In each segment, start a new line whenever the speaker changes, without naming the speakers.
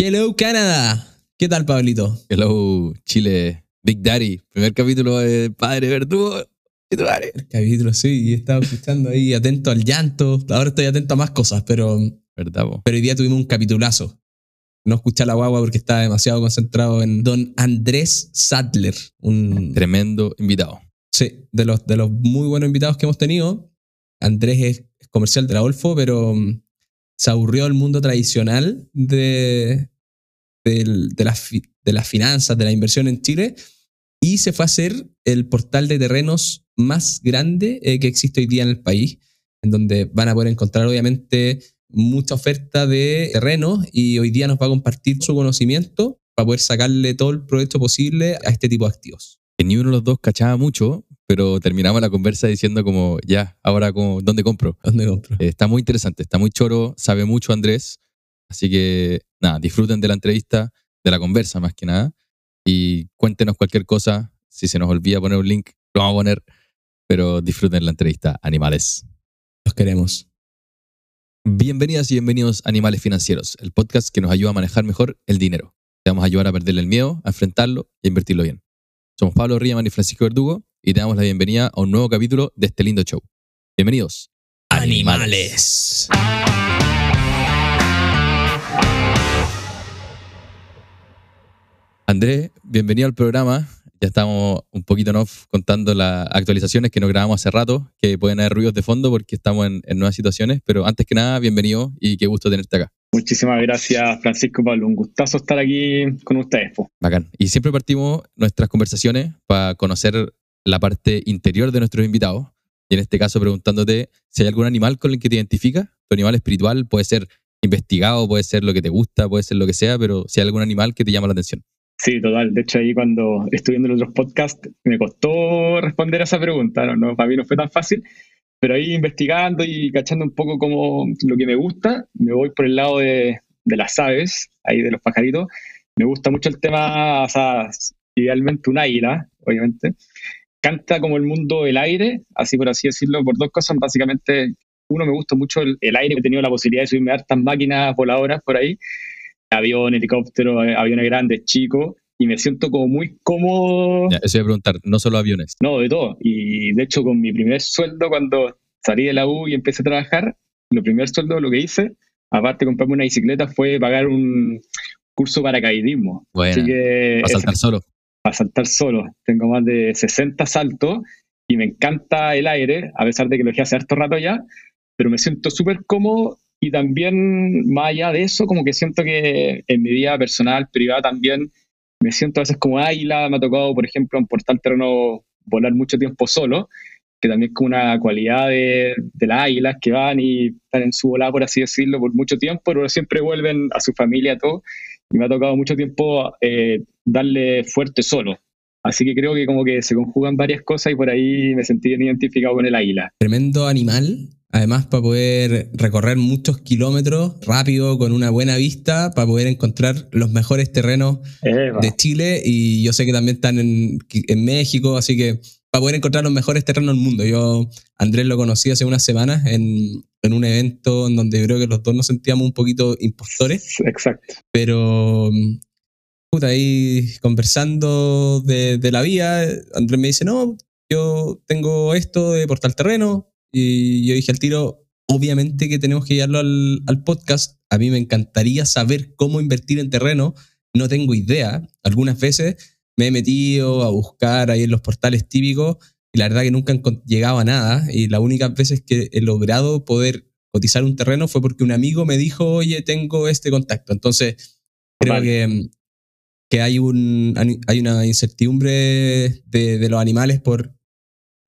Hello Canadá. ¿Qué tal, Pablito?
Hello Chile, Big Daddy. Primer capítulo de Padre Verdugo.
El capítulo, sí, y estaba escuchando ahí atento al llanto. Ahora estoy atento a más cosas, pero.
¿Verdad,
Pero hoy día tuvimos un capitulazo. No escuché a la guagua porque estaba demasiado concentrado en don Andrés Sadler. Un
tremendo invitado.
Sí, de los, de los muy buenos invitados que hemos tenido. Andrés es comercial de la Olfo, pero se aburrió del mundo tradicional de, de, las, de las finanzas, de la inversión en Chile, y se fue a hacer el portal de terrenos más grande eh, que existe hoy día en el país, en donde van a poder encontrar obviamente mucha oferta de terrenos y hoy día nos va a compartir su conocimiento para poder sacarle todo el provecho posible a este tipo de activos.
Que ni uno de los dos cachaba mucho, pero terminamos la conversa diciendo como, ya, ahora como, ¿dónde compro?
¿Dónde compro?
Eh, está muy interesante, está muy choro, sabe mucho Andrés, así que nada, disfruten de la entrevista, de la conversa más que nada, y cuéntenos cualquier cosa, si se nos olvida poner un link, lo vamos a poner, pero disfruten la entrevista, animales.
Los queremos.
Bienvenidas y bienvenidos a Animales Financieros, el podcast que nos ayuda a manejar mejor el dinero. Te vamos a ayudar a perderle el miedo, a enfrentarlo y a invertirlo bien. Somos Pablo Riemann y Francisco Verdugo y te damos la bienvenida a un nuevo capítulo de este lindo show. Bienvenidos.
Animales.
Andrés, bienvenido al programa. Ya estamos un poquito off contando las actualizaciones que nos grabamos hace rato, que pueden haber ruidos de fondo porque estamos en, nuevas situaciones, pero antes que nada, bienvenido y qué gusto tenerte acá.
Muchísimas gracias, Francisco Pablo. Un gustazo estar aquí con ustedes.
Bacán. Y siempre partimos nuestras conversaciones para conocer la parte interior de nuestros invitados. Y en este caso, preguntándote si hay algún animal con el que te identificas. Tu animal espiritual puede ser investigado, puede ser lo que te gusta, puede ser lo que sea, pero si hay algún animal que te llama la atención.
Sí, total. De hecho, ahí cuando estuve viendo los otros podcasts, me costó responder a esa pregunta. No, no, para mí no fue tan fácil. Pero ahí investigando y cachando un poco como lo que me gusta, me voy por el lado de, de las aves, ahí de los pajaritos. Me gusta mucho el tema, o sea, idealmente un águila, obviamente. Canta como el mundo del aire, así por así decirlo, por dos cosas. Básicamente, uno, me gusta mucho el, el aire. He tenido la posibilidad de subirme a hartas máquinas voladoras por ahí avión, helicóptero, eh, aviones grandes, chicos, y me siento como muy cómodo.
Ya, eso iba a preguntar, no solo aviones.
No, de todo. Y de hecho, con mi primer sueldo, cuando salí de la U y empecé a trabajar, lo primer sueldo lo que hice, aparte de comprarme una bicicleta, fue pagar un curso para paracaidismo.
Bueno, Así que, para saltar solo.
Para saltar solo. Tengo más de 60 saltos y me encanta el aire, a pesar de que lo dejé hace harto rato ya, pero me siento súper cómodo y también, más allá de eso, como que siento que en mi vida personal, privada también, me siento a veces como águila. Me ha tocado, por ejemplo, en Portal Terreno volar mucho tiempo solo, que también es como una cualidad de, de, las águilas que van y están en su volada, por así decirlo, por mucho tiempo, pero siempre vuelven a su familia, todo. Y me ha tocado mucho tiempo eh, darle fuerte solo. Así que creo que como que se conjugan varias cosas y por ahí me sentí bien identificado con el águila.
Tremendo animal Además, para poder recorrer muchos kilómetros rápido, con una buena vista, para poder encontrar los mejores terrenos de Chile. Y yo sé que también están en, México, así que para poder encontrar los mejores terrenos del mundo. Yo, Andrés, lo conocí hace unas semanas en, un evento en donde creo que los dos nos sentíamos un poquito impostores.
Exacto.
Pero, puta, ahí conversando de, de la vía, Andrés me dice, no, yo tengo esto de portal terreno, y yo dije al tiro, obviamente que tenemos que llevarlo al, podcast. A mí me encantaría saber cómo invertir en terreno. No tengo idea. Algunas veces me he metido a buscar ahí en los portales típicos la verdad que nunca he llegado a nada. Y las únicas veces que he logrado poder cotizar un terreno fue porque un amigo me dijo, oye, tengo este contacto. Entonces, creo que, que hay, un, hay una incertidumbre de, de los animales por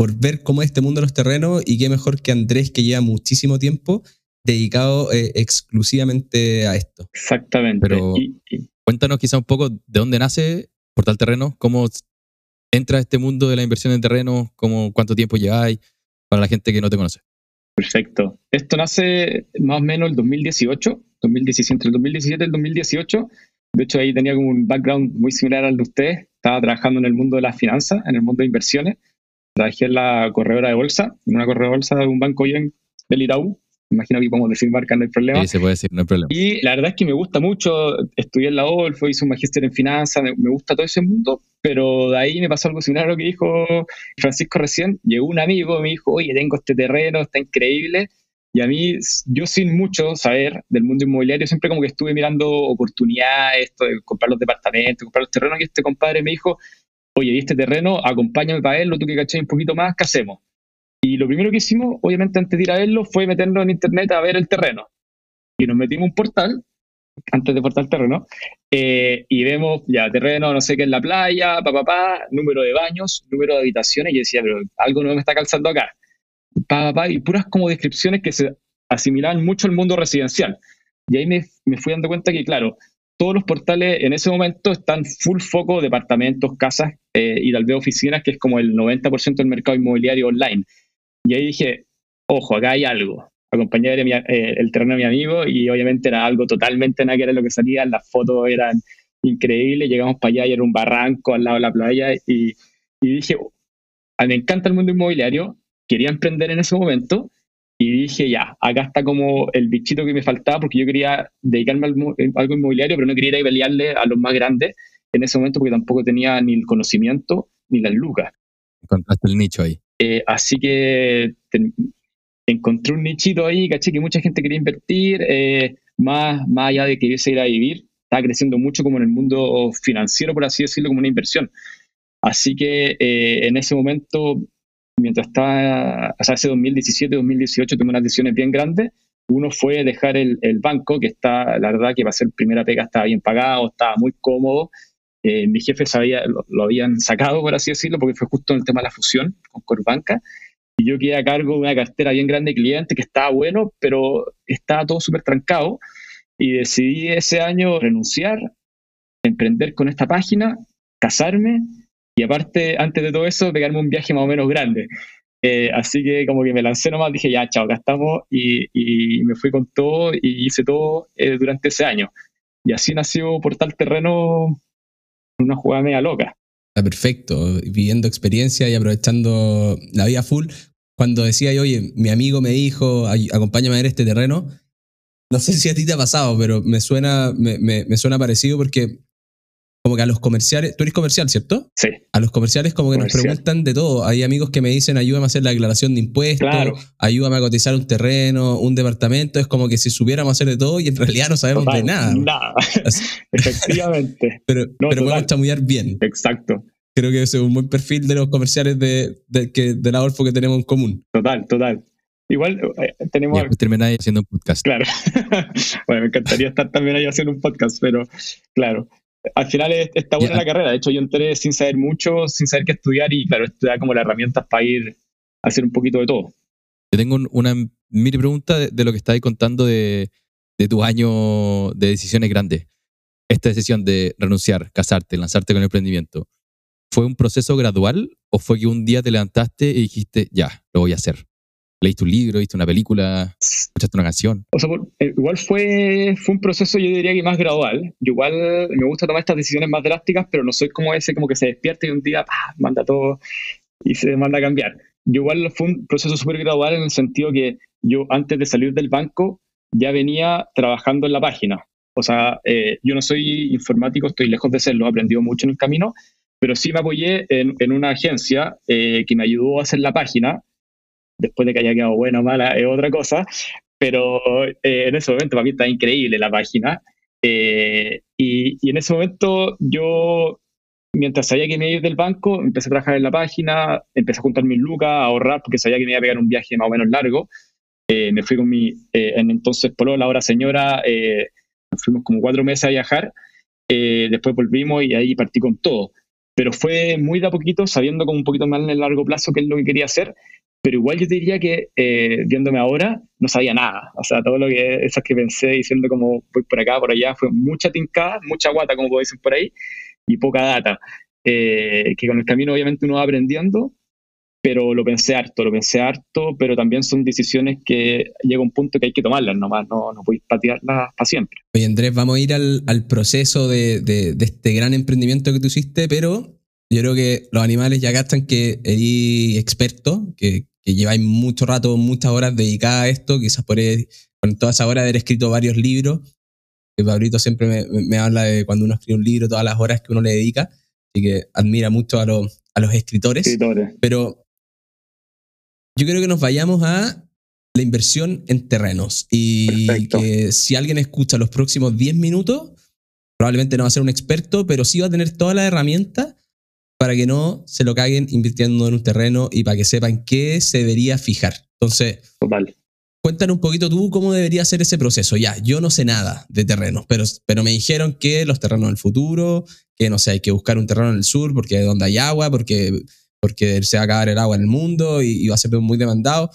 por ver cómo es este mundo de los terrenos y qué mejor que Andrés que lleva muchísimo tiempo dedicado eh, exclusivamente a esto.
Exactamente.
Pero cuéntanos quizá un poco de dónde nace Portal Terreno, cómo entra a este mundo de la inversión en terreno, cómo, cuánto tiempo lleváis para la gente que no te conoce.
Perfecto. Esto nace más o menos el 2018, 2017, entre el 2017 y el 2018. De hecho, ahí tenía como un background muy similar al de usted. Estaba trabajando en el mundo de las finanzas, en el mundo de inversiones trabajé en la corredora de bolsa, en una corredora de bolsa de un banco bien del Itaú, imagino que podemos decir marca, no hay problema.
Sí, se puede decir, no hay problema.
Y la verdad es que me gusta mucho, estudié en la OLFO, hice un magíster en finanzas, me, me gusta todo ese mundo, pero de ahí me pasó algo similar a lo que dijo Francisco recién. Llegó un amigo, me dijo, oye, tengo este terreno, está increíble. Y a mí, yo sin mucho saber del mundo inmobiliario, siempre como que estuve mirando oportunidades, esto de comprar los departamentos, comprar los terrenos, y este compadre me dijo, oye, ¿y este terreno? Acompáñame para verlo, tú que caché un poquito más, ¿qué hacemos? Y lo primero que hicimos, obviamente antes de ir a verlo, fue meternos en internet a ver el terreno. Y nos metimos un portal, antes de portal terreno, eh, y vemos ya terreno, no sé qué en la playa, papá, pa, pa, número de baños, número de habitaciones, y decía, pero algo no me está calzando acá. Pa, pa, y puras como descripciones que se asimilaban mucho al mundo residencial. Y ahí me, me fui dando cuenta que, claro, todos los portales en ese momento están full foco departamentos, casas eh, y tal vez oficinas, que es como el 90% del mercado inmobiliario online. Y ahí dije, ojo, acá hay algo. Acompañé mi- eh, el terreno de mi amigo y obviamente era algo totalmente nada que era lo que salía. Las fotos eran increíbles. Llegamos para allá y era un barranco al lado de la playa. Y, y dije, mí me encanta el mundo inmobiliario. Quería emprender en ese momento. Y dije, ya, acá está como el bichito que me faltaba porque yo quería dedicarme a algo inmobiliario, pero no quería ir a pelearle a los más grandes en ese momento porque tampoco tenía ni el conocimiento ni las lucas.
Encontraste el nicho ahí.
Eh, así que ten- encontré un nichito ahí, caché que mucha gente quería invertir, eh, más, más allá de que querirse ir a vivir, estaba creciendo mucho como en el mundo financiero, por así decirlo, como una inversión. Así que eh, en ese momento, mientras estaba, o sea, ese 2017, 2018, tomé unas decisiones bien grandes. Uno fue dejar el, el banco, que está, la verdad, que para ser primera pega estaba bien pagado, estaba muy cómodo. Eh, mi jefe lo, lo habían sacado, por así decirlo, porque fue justo en el tema de la fusión con Corbanca. Y yo quedé a cargo de una cartera bien grande de clientes que estaba bueno, pero estaba todo súper trancado. Y decidí ese año renunciar, emprender con esta página, casarme y aparte, antes de todo eso, pegarme un viaje más o menos grande. Eh, así que como que me lancé nomás, dije, ya, chao, acá estamos, y, y me fui con todo y hice todo eh, durante ese año. Y así nació Portal Terreno, una jugada media loca.
Está perfecto, viviendo experiencia y aprovechando la vida full. Cuando decía yo, oye, mi amigo me dijo, "Ay, acompáñame a ver este terreno, no sé si a ti te ha pasado, pero me suena, me, me- me suena parecido porque como que a los comerciales, tú eres comercial, ¿cierto?
Sí,
A los comerciales como que nos preguntan de todo. Hay amigos que me dicen, ayúdame a hacer la declaración de impuestos,
claro.
ayúdame a cotizar un terreno, un departamento. Es como que si supiéramos hacer de todo y en realidad no sabemos
Total,
de nada.
Nada,
Así-
efectivamente.
Pero,
No,
pero
total.
podemos chamullar bien.
Exacto,
Creo que ese es un buen perfil de los comerciales de, de, que, de la Orfo que tenemos en común.
total, total. Igual eh, tenemos...
después termináis haciendo un podcast.
Claro. bueno, me encantaría estar también ahí haciendo un podcast, pero claro. Al final es- está buena la carrera. De hecho, yo entré sin saber mucho, sin saber qué estudiar y claro, esto da como las herramientas para ir a hacer un poquito de todo.
Yo tengo un- una mini pregunta de, de lo que estáis contando de, de tu año de decisiones grandes. Esta decisión de renunciar, casarte, lanzarte con el emprendimiento, ¿fue un proceso gradual o fue que un día te levantaste y dijiste, ya, lo voy a hacer? ¿Leíste un libro, viste una película, escuchaste una canción?
O sea, por- eh, igual fue, fue un proceso, yo diría que más gradual. Yo igual me gusta tomar estas decisiones más drásticas, pero no soy como ese como que se despierta y un día ¡pah! manda todo y se manda a cambiar. Yo igual fue un proceso súper gradual en el sentido que yo antes de salir del banco ya venía trabajando en la página. O sea, eh, yo no soy informático, estoy lejos de serlo, he aprendido mucho en el camino, pero sí me apoyé en, en una agencia eh, que me ayudó a hacer la página. Después de que haya quedado buena o mala es otra cosa, pero eh, en ese momento para mí está increíble la página. Eh, y, y en ese momento yo, mientras sabía que me iba a ir del banco, empecé a trabajar en la página, empecé a juntar mis lucas, a ahorrar porque sabía que me iba a pegar un viaje más o menos largo. Eh, me fui con mi, eh, en entonces polola, ahora señora, eh, nos fuimos como cuatro meses a viajar, eh, después volvimos y ahí partí con todo. Pero fue muy de a poquito, sabiendo como un poquito más en el largo plazo qué es lo que quería hacer, pero igual yo te diría que eh, viéndome ahora no sabía nada. O sea, todo lo que esas que pensé diciendo como voy por acá, por allá, fue mucha tincada, mucha guata, como dicen por ahí, y poca data. Eh, que con el camino obviamente uno va aprendiendo, pero lo pensé harto, lo pensé harto, pero también son decisiones que llega un punto que hay que tomarlas nomás, no, no podéis patearlas para siempre.
Oye, Andrés, vamos a ir al, al proceso de, de- de este gran emprendimiento que tú hiciste, pero yo creo que los animales ya gastan que eres experto, que, que lleváis mucho rato, muchas horas dedicadas a esto, quizás por con toda esa hora haber escrito varios libros, que Pablito siempre me, me, habla de cuando uno escribe un libro, todas las horas que uno le dedica, así que admira mucho a, los a los escritores.
escritores.
Pero yo creo que nos vayamos a la inversión en terrenos y
Perfecto.
que si alguien escucha los próximos 10 minutos, probablemente no va a ser un experto, pero sí va a tener todas las herramientas para que no se lo caguen invirtiendo en un terreno y para que sepan qué se debería fijar. Entonces,
Total.
cuéntanos un poquito tú cómo debería ser ese proceso. Ya, yo no sé nada de terrenos, pero, pero me dijeron que los terrenos del futuro, que no sé, hay que buscar un terreno en el sur porque es donde hay agua, porque, porque se va a acabar el agua en el mundo y, y va a ser muy demandado.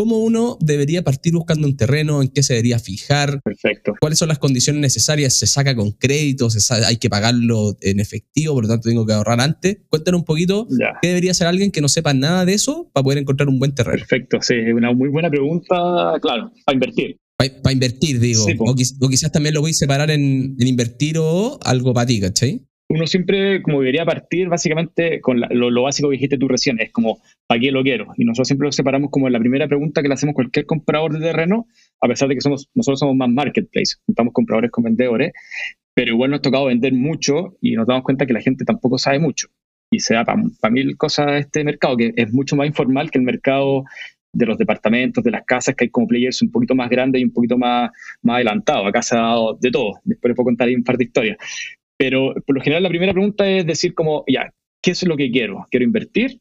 ¿Cómo uno debería partir buscando un terreno? ¿En qué se debería fijar?
Perfecto.
¿Cuáles son las condiciones necesarias? ¿Se saca con crédito? ¿Se sa- ¿Hay que pagarlo en efectivo? Por lo tanto, tengo que ahorrar antes. Cuéntanos un poquito
Ya.
qué debería hacer alguien que no sepa nada de eso para poder encontrar un buen terreno.
Perfecto, sí, es una muy buena pregunta, claro, para invertir.
Para invertir, digo.
Sí, po.
o, quiz- o quizás también lo voy a separar en, en invertir o algo para ti, ¿cachai?
Uno siempre, como debería partir básicamente con la- lo, básico que dijiste tú recién, es como, ¿para qué lo quiero? Y nosotros siempre lo separamos como la primera pregunta que le hacemos cualquier comprador de terreno, a pesar de que somos nosotros somos más marketplace, juntamos compradores con vendedores, pero igual nos ha tocado vender mucho y nos damos cuenta que la gente tampoco sabe mucho. Y se da para mil cosas este mercado, que es mucho más informal que el mercado de los departamentos, de las casas, que hay como players un poquito más grandes y un poquito más, más adelantados. Acá se ha dado de todo. Después puedo contar ahí un par de historias. Pero por lo general la primera pregunta es decir como, ya, ¿qué es lo que quiero? ¿Quiero invertir?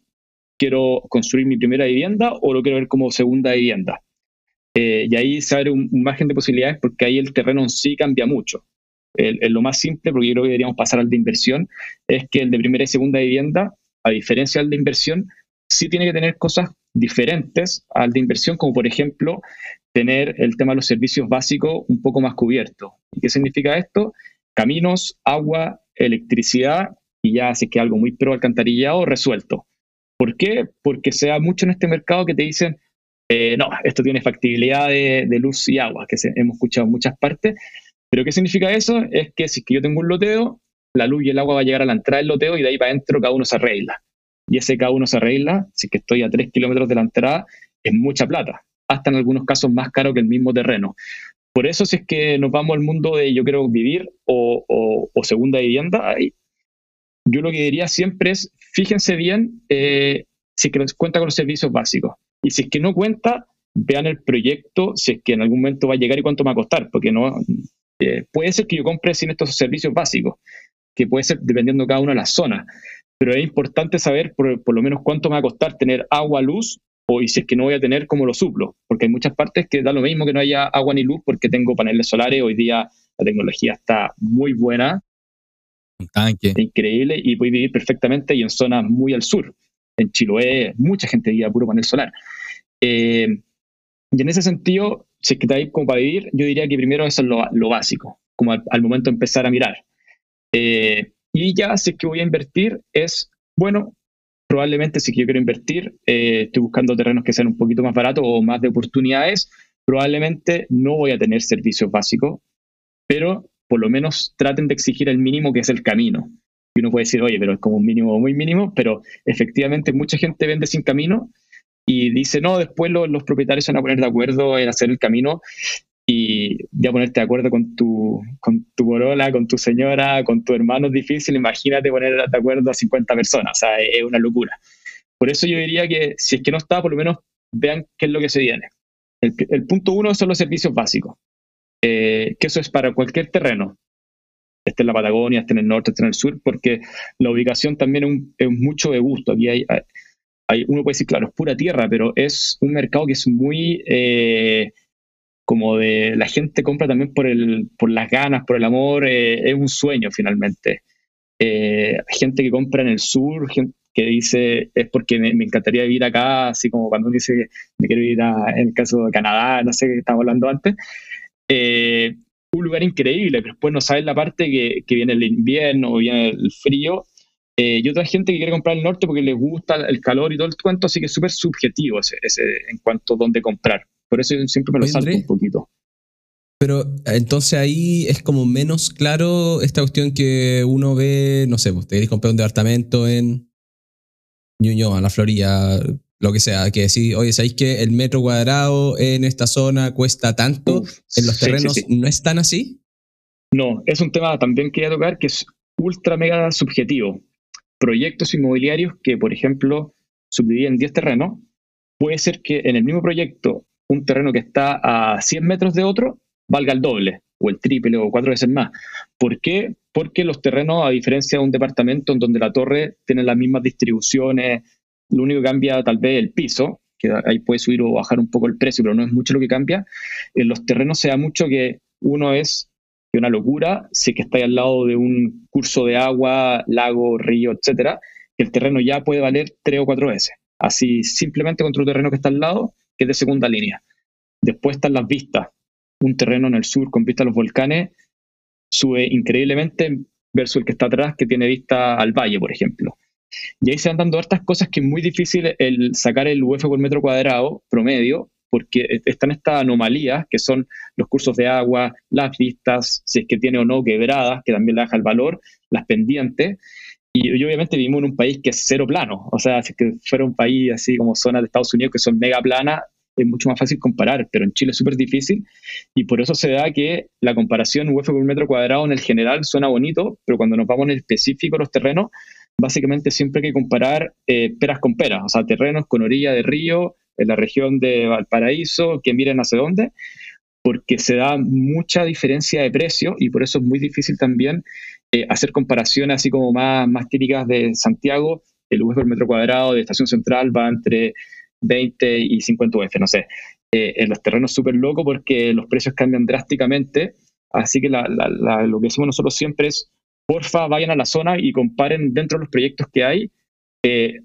¿Quiero construir mi primera vivienda o lo quiero ver como segunda vivienda? Eh, y ahí se abre un, margen de posibilidades porque ahí el terreno en sí cambia mucho. Lo más simple, porque yo creo que deberíamos pasar al de inversión, es que el de primera y segunda vivienda, a diferencia del de inversión, sí tiene que tener cosas diferentes al de inversión, como por ejemplo tener el tema de los servicios básicos un poco más cubierto. ¿Y qué significa esto? Caminos, agua, electricidad y ya si que algo muy pro alcantarillado resuelto. ¿Por qué? Porque se da mucho en este mercado que te dicen, eh, no, esto tiene factibilidad de, de luz y agua, que se- hemos escuchado en muchas partes. Pero ¿qué significa eso? Es que si es que yo tengo un loteo, la luz y el agua va a llegar a la entrada del loteo y de ahí para adentro cada uno se arregla. Y ese cada uno se arregla, si es que estoy a 3 kilómetros de la entrada, es mucha plata. Hasta en algunos casos más caro que el mismo terreno. Por eso si es que nos vamos al mundo de yo quiero vivir o, o- o segunda vivienda, ahí, yo lo que diría siempre es, fíjense bien eh, si es que cuenta con los servicios básicos. Y si es que no cuenta, vean el proyecto, si es que en algún momento va a llegar y cuánto me va a costar, porque no eh, puede ser que yo compre sin estos servicios básicos, que puede ser dependiendo cada una de las zonas, pero es importante saber por, por lo menos cuánto me va a costar tener agua, luz, o y si es que no voy a tener, cómo lo suplo, porque hay muchas partes que da lo mismo que no haya agua ni luz porque tengo paneles solares, hoy día la tecnología está muy buena,
Un tanque.
increíble y puedes vivir perfectamente y en zonas muy al sur. En Chiloé, mucha gente vive a puro panel solar. Eh, y en ese sentido, si es que vais como para vivir, yo diría que primero eso es lo, lo básico, como al, al momento de empezar a mirar. Eh, y ya, si es que voy a invertir, es, bueno, probablemente si yo quiero invertir, eh, estoy buscando terrenos que sean un poquito más baratos o más de oportunidades, probablemente no voy a tener servicios básicos, pero por lo menos traten de exigir el mínimo que es el camino. Y uno puede decir, oye, pero es como un mínimo muy mínimo, pero efectivamente mucha gente vende sin camino y dice, no, después lo- los propietarios van a poner de acuerdo en hacer el camino y ya ponerte de acuerdo con tu, con tu borola, con tu señora, con tu hermano es difícil, imagínate poner de acuerdo a 50 personas, o sea, es una locura. Por eso yo diría que si es que no está, por lo menos vean qué es lo que se viene. El, el punto uno son los servicios básicos, eh, que eso es para cualquier terreno, esté en la Patagonia, esté en el norte, esté en el sur, porque la ubicación también es, un- es mucho de gusto. Aquí hay, hay- uno puede decir, claro, es pura tierra, pero es un mercado que es muy eh, como de la gente compra también por el, por las ganas, por el amor, eh, es un sueño finalmente. Eh, gente que compra en el sur, gente que dice es porque me, me encantaría vivir acá, así como cuando uno dice que me quiero ir a, en el caso de Canadá, no sé qué estábamos hablando antes. Eh, un lugar increíble, pero después no sabes la parte que, que viene el invierno, viene el frío. Eh, y otra gente que quiere comprar el norte porque les gusta el calor y todo el cuento, así que es súper subjetivo ese, ese, en cuanto a dónde comprar. Por eso yo siempre me lo salto un poquito.
Pero entonces ahí es como menos claro esta cuestión que uno ve, no sé, pues te querés comprar un departamento en Ñuñoa, la Florida, lo que sea, que decir, oye, ¿sabéis que el metro cuadrado en esta zona cuesta tanto?
Uf,
¿En los
sí,
terrenos
sí, sí.
no es tan así?
No, es un tema también que voy a tocar que es ultra mega subjetivo. Proyectos inmobiliarios que, por ejemplo, subdividen 10 terrenos, puede ser que en el mismo proyecto un terreno que está a 100 metros de otro valga el doble o el triple o cuatro veces más. ¿Por qué? Porque los terrenos, a diferencia de un departamento en donde la torre tiene las mismas distribuciones, lo único que cambia tal vez el piso, que ahí puede subir o bajar un poco el precio, pero no es mucho lo que cambia. En los terrenos se da mucho que uno es que una locura, si que está al lado de un curso de agua, lago, río, etcétera, el terreno ya puede valer tres o cuatro veces. Así, simplemente contra un terreno que está al lado, que es de segunda línea. Después están las vistas. Un terreno en el sur con vista a los volcanes sube increíblemente versus el que está atrás, que tiene vista al valle, por ejemplo. Y ahí se van dando hartas cosas que es muy difícil el sacar el UF por metro cuadrado promedio, porque están estas anomalías que son los cursos de agua, las vistas, si es que tiene o no quebradas, que también le baja el valor, las pendientes. Y, y obviamente vivimos en un país que es cero plano. O sea, si que fuera un país así como zonas de Estados Unidos que son mega planas, es mucho más fácil comparar, pero en Chile es súper difícil y por eso se da que la comparación UF por metro cuadrado en el general suena bonito, pero cuando nos vamos en específico de los terrenos, básicamente siempre hay que comparar eh, peras con peras, o sea, terrenos con orilla de río, en la región de Valparaíso, que miren hacia dónde, porque se da mucha diferencia de precio y por eso es muy difícil también eh, hacer comparaciones así como más, más típicas de Santiago. El UF por metro cuadrado de Estación Central va entre 20 y 50 UF, no sé. Eh, en los terrenos súper locos porque los precios cambian drásticamente. Así que la, la, la, lo que decimos nosotros siempre es, porfa, vayan a la zona y comparen dentro de los proyectos que hay eh,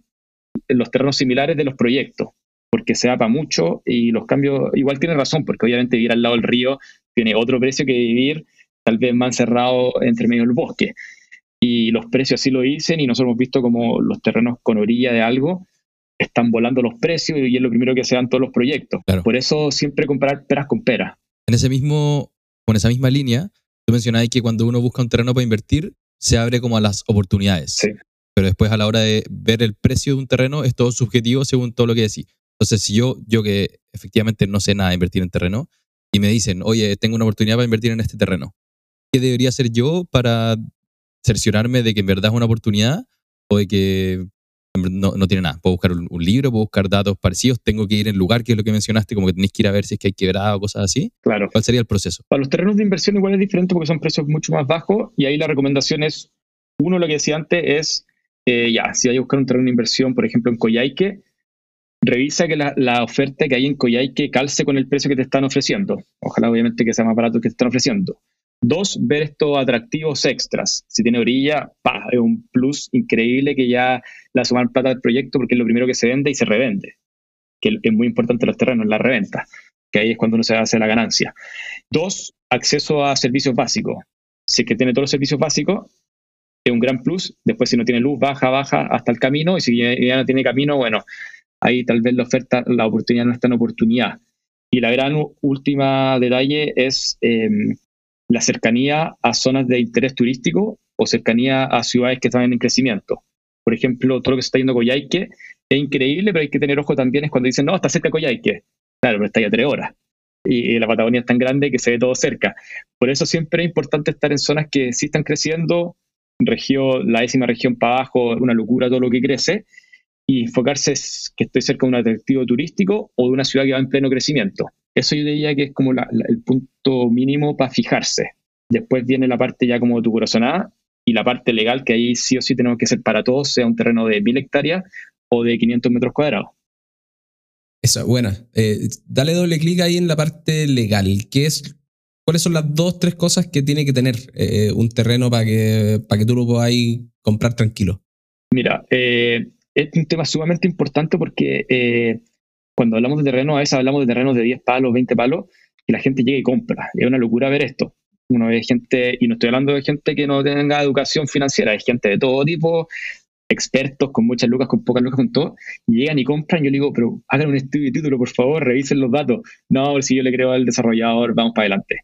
los terrenos similares de los proyectos porque se para mucho y los cambios, igual tiene razón, porque obviamente vivir al lado del río tiene otro precio que vivir tal vez más encerrado entre medio del bosque. Y los precios así lo dicen y nosotros hemos visto como los terrenos con orilla de algo están volando los precios y es lo primero que se dan todos los proyectos.
Claro.
Por eso siempre comparar peras con peras.
En ese mismo, con esa misma línea, tú mencionabas que cuando uno busca un terreno para invertir, se abre como a las oportunidades.
Sí.
Pero después a la hora de ver el precio de un terreno es todo subjetivo según todo lo que decís. Entonces, si yo, yo que efectivamente no sé nada de invertir en terreno, y me dicen, oye, tengo una oportunidad para invertir en este terreno, ¿qué debería hacer yo para cerciorarme de que en verdad es una oportunidad o de que no, no tiene nada? Puedo buscar un, un, libro, puedo buscar datos parecidos, tengo que ir en lugar, que es lo que mencionaste, como que tenéis que ir a ver si es que hay quebrada o cosas así.
Claro.
¿Cuál sería el proceso?
Para los terrenos de inversión igual es diferente porque son precios mucho más bajos y ahí la recomendación es, uno, lo que decía antes es, eh, ya, si hay que buscar un terreno de inversión, por ejemplo, en Coyhaique, revisa que la, la, oferta que hay en Coyhaique calce con el precio que te están ofreciendo. Ojalá, obviamente, que sea más barato que te están ofreciendo. Dos, ver estos atractivos extras. Si tiene orilla, pa, es un plus increíble que ya la suman plata del proyecto porque es lo primero que se vende y se revende. Que es muy importante los terrenos, la reventa, que ahí es cuando uno se hace la ganancia. Dos, acceso a servicios básicos. Si es que tiene todos los servicios básicos, es un gran plus. Después, si no tiene luz, baja, baja hasta el camino. Y si ya, no tiene camino, bueno, ahí tal vez la oferta, la oportunidad no está en oportunidad. Y la gran última detalle es eh, la cercanía a zonas de interés turístico o cercanía a ciudades que están en crecimiento. Por ejemplo, todo lo que se está yendo a Coyhaique es increíble, pero hay que tener ojo también es cuando dicen, no, está cerca de Coyhaique. Claro, pero está ya tres horas. Y, la Patagonia es tan grande que se ve todo cerca. Por eso siempre es importante estar en zonas que sí están creciendo, región, la décima región para abajo, una locura todo lo que crece, y enfocarse es que estoy cerca de un atractivo turístico o de una ciudad que va en pleno crecimiento. Eso yo diría que es como la, la, el punto mínimo para fijarse. Después viene la parte ya como de tu corazonada y la parte legal que ahí sí o sí tenemos que ser para todos, sea un terreno de mil hectáreas o de 500 metros cuadrados.
Eso, buena. Eh, dale doble clic ahí en la parte legal. ¿Qué es, ¿Cuáles son las dos, tres cosas que tiene que tener eh, un terreno para que, para que tú lo puedas comprar tranquilo?
Mira, eh, es un tema sumamente importante porque cuando hablamos de terreno, a veces hablamos de terrenos de 10 palos, 20 palos, y la gente llega y compra. Es una locura ver esto. Uno ve gente, y no estoy hablando de gente que no tenga educación financiera, es gente de todo tipo, expertos con muchas lucas, con pocas lucas, con todo, llegan y compran. Yo le digo, pero hagan un estudio de título, por favor, revisen los datos. No, si yo le creo al desarrollador, vamos para adelante.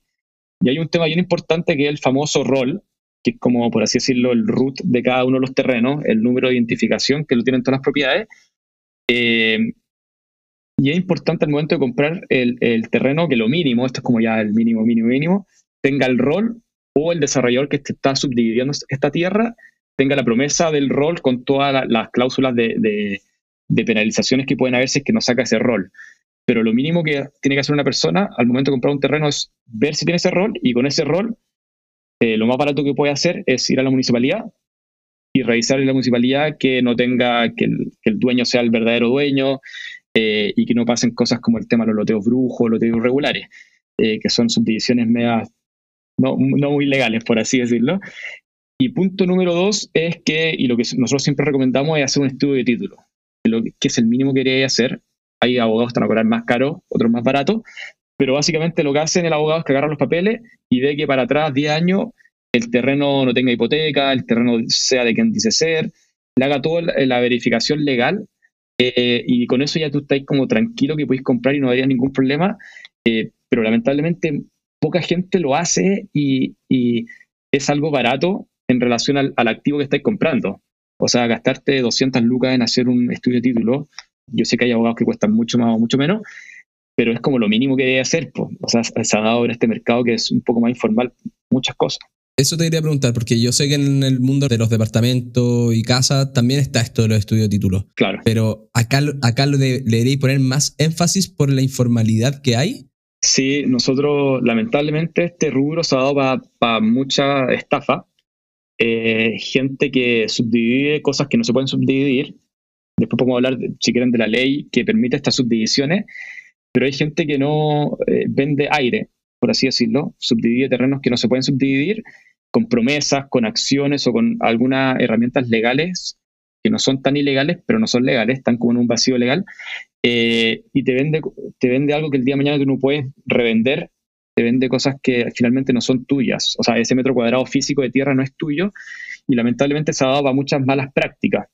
Y hay un tema bien importante que es el famoso rol, que es como, por así decirlo, el root de cada uno de los terrenos, el número de identificación que lo tienen todas las propiedades. Eh, Y es importante al momento de comprar el, el terreno que lo mínimo, esto es como ya el mínimo, mínimo, mínimo, tenga el rol o el desarrollador que está subdividiendo esta tierra tenga la promesa del rol con todas las cláusulas de, penalizaciones que pueden haber si es que no saca ese rol. Pero lo mínimo que tiene que hacer una persona al momento de comprar un terreno es ver si tiene ese rol y con ese rol eh, lo más barato que puede hacer es ir a la municipalidad y revisar en la municipalidad que no tenga, que el, dueño sea el verdadero dueño eh, y que no pasen cosas como el tema de los loteos brujos, loteos irregulares, eh, que son subdivisiones medias no, no muy legales, por así decirlo. Y punto número dos es que, y lo que nosotros siempre recomendamos es hacer un estudio de título, lo que es el mínimo que quería hacer. Hay abogados que están a cobrar más caro, otros más baratos, pero básicamente lo que hacen el abogado es que agarra los papeles y ve que para atrás 10 años el terreno no tenga hipoteca, el terreno sea de quien dice ser, le haga toda la verificación legal eh, y con eso ya tú estás como tranquilo que podéis comprar y no habría ningún problema, eh, pero lamentablemente poca gente lo hace y, es algo barato en relación al, activo que estáis comprando. O sea, gastarte 200 lucas en hacer un estudio de título, yo sé que hay abogados que cuestan mucho más o mucho menos, pero es como lo mínimo que debe hacer. Pues. O sea, se ha dado ahora este mercado que es un poco más informal, muchas cosas.
Eso te quería preguntar, porque yo sé que en el mundo de los departamentos y casas también está esto de los estudios de título.
Claro.
Pero acá, acá le debería poner más énfasis por la informalidad que hay.
Sí, nosotros lamentablemente este rubro se ha dado para mucha estafa eh, gente que subdivide cosas que no se pueden subdividir. Después podemos hablar, si quieren, de la ley que permite estas subdivisiones, pero hay gente que no eh, vende aire, por así decirlo, subdivide terrenos que no se pueden subdividir con promesas, con acciones o con algunas herramientas legales que no son tan ilegales, pero no son legales, están como en un vacío legal, eh, y te vende, te vende algo que el día de mañana tú no puedes revender vende cosas que finalmente no son tuyas. O sea, ese metro cuadrado físico de tierra no es tuyo y lamentablemente se ha dado a muchas malas prácticas.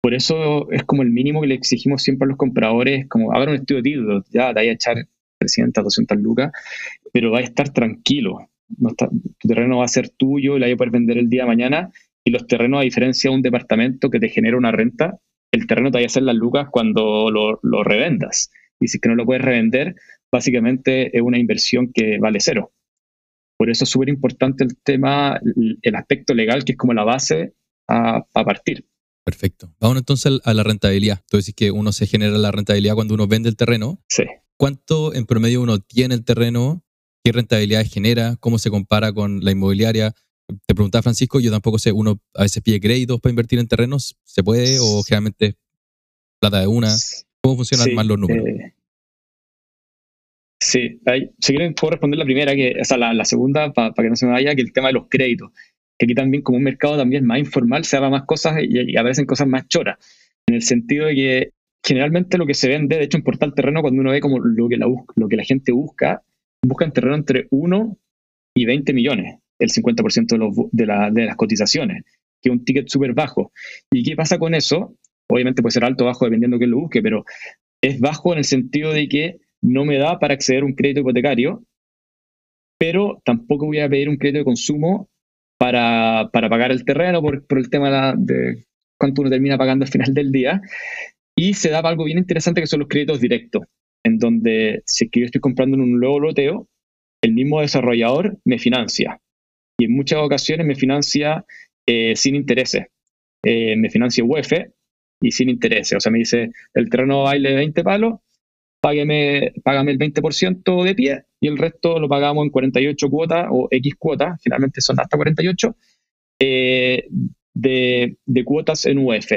Por eso es como el mínimo que le exigimos siempre a los compradores, como hagan un estudio de título, ya te vaya a echar 300, 200 lucas, pero va a estar tranquilo. No tu terreno va a ser tuyo y la vas a poder vender el día de mañana. Y los terrenos, a diferencia de un departamento que te genera una renta, el terreno te va a hacer las lucas cuando lo, lo revendas. Y si es que no lo puedes revender, básicamente es una inversión que vale cero. Por eso es súper importante el tema, el aspecto legal, que es como la base a, partir.
Perfecto. Vamos entonces a la rentabilidad. Tú decís que uno se genera la rentabilidad cuando uno vende el terreno.
Sí.
¿Cuánto en promedio uno tiene el terreno? ¿Qué rentabilidad genera? ¿Cómo se compara con la inmobiliaria? Te preguntaba Francisco, yo tampoco sé, uno a veces pide créditos para invertir en terrenos, ¿se puede o generalmente plata de una? ¿Cómo funcionan más los números? Eh,
Sí, si quieren puedo responder la primera, que, o sea, la, segunda, para que no se me vaya, que el tema de los créditos. Que aquí también, como un mercado también más informal, se haga más cosas y, aparecen cosas más choras. En el sentido de que generalmente lo que se vende, de hecho en Portal Terreno, cuando uno ve como lo que la, lo que la gente busca, buscan terreno entre 1 y 20 millones, el 50% de, los, de, de las cotizaciones, que es un ticket súper bajo. ¿Y qué pasa con eso? Obviamente puede ser alto o bajo dependiendo de quién lo busque, pero es bajo en el sentido de que no me da para acceder a un crédito hipotecario, pero tampoco voy a pedir un crédito de consumo para, pagar el terreno por, el tema de, cuánto uno termina pagando al final del día. Y se da algo bien interesante que son los créditos directos, en donde si es que yo estoy comprando en un nuevo loteo, el mismo desarrollador me financia. Y en muchas ocasiones me financia eh, sin intereses. Eh, me financia UEF y sin intereses. O sea, me dice, el terreno baile 20 palos, págame, págame el 20% de pie y el resto lo pagamos en 48 cuotas o X cuotas, finalmente son hasta 48, eh, de, de, cuotas en UF,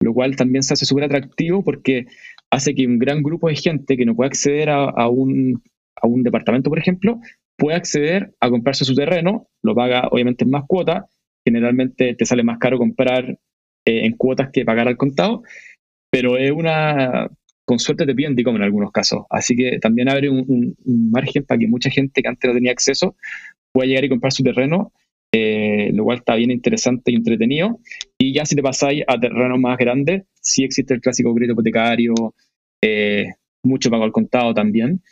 lo cual también se hace súper atractivo porque hace que un gran grupo de gente que no puede acceder a, un, a un departamento, por ejemplo, pueda acceder a comprarse su terreno, lo paga obviamente en más cuotas, generalmente te sale más caro comprar eh, en cuotas que pagar al contado, pero es una, con suerte te piden DICOM en algunos casos. Así que también abre un, margen para que mucha gente que antes no tenía acceso pueda llegar y comprar su terreno, eh, lo cual está bien interesante y entretenido. Y ya si te pasáis a terrenos más grandes, sí existe el clásico crédito hipotecario, eh, mucho pago al contado también,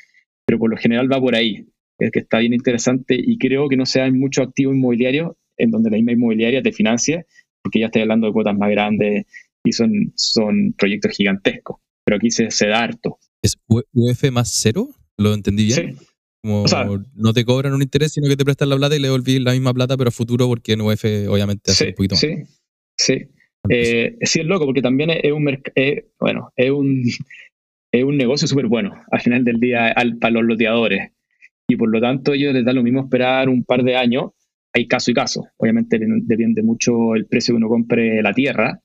pero por lo general va por ahí, es que está bien interesante y creo que no se dan muchos activos inmobiliarios en donde la misma inmobiliaria te financie, porque ya estoy hablando de cuotas más grandes y son, son proyectos gigantescos pero aquí se, da harto.
¿Es UF más cero? ¿Lo entendí bien?
Sí,
Como
O sea-
no te cobran un interés, sino que te prestan la plata y le devolví la misma plata, pero a futuro, porque en UF obviamente hace
sí,
un poquito más.
sí, sí. Eh, sí, es loco, porque también es un eh, bueno, es un, es un negocio súper bueno al final del día al- para los loteadores. Y por lo tanto, ellos les da lo mismo esperar un par de años. Hay caso y caso. Obviamente depende mucho el precio que uno compre la tierra.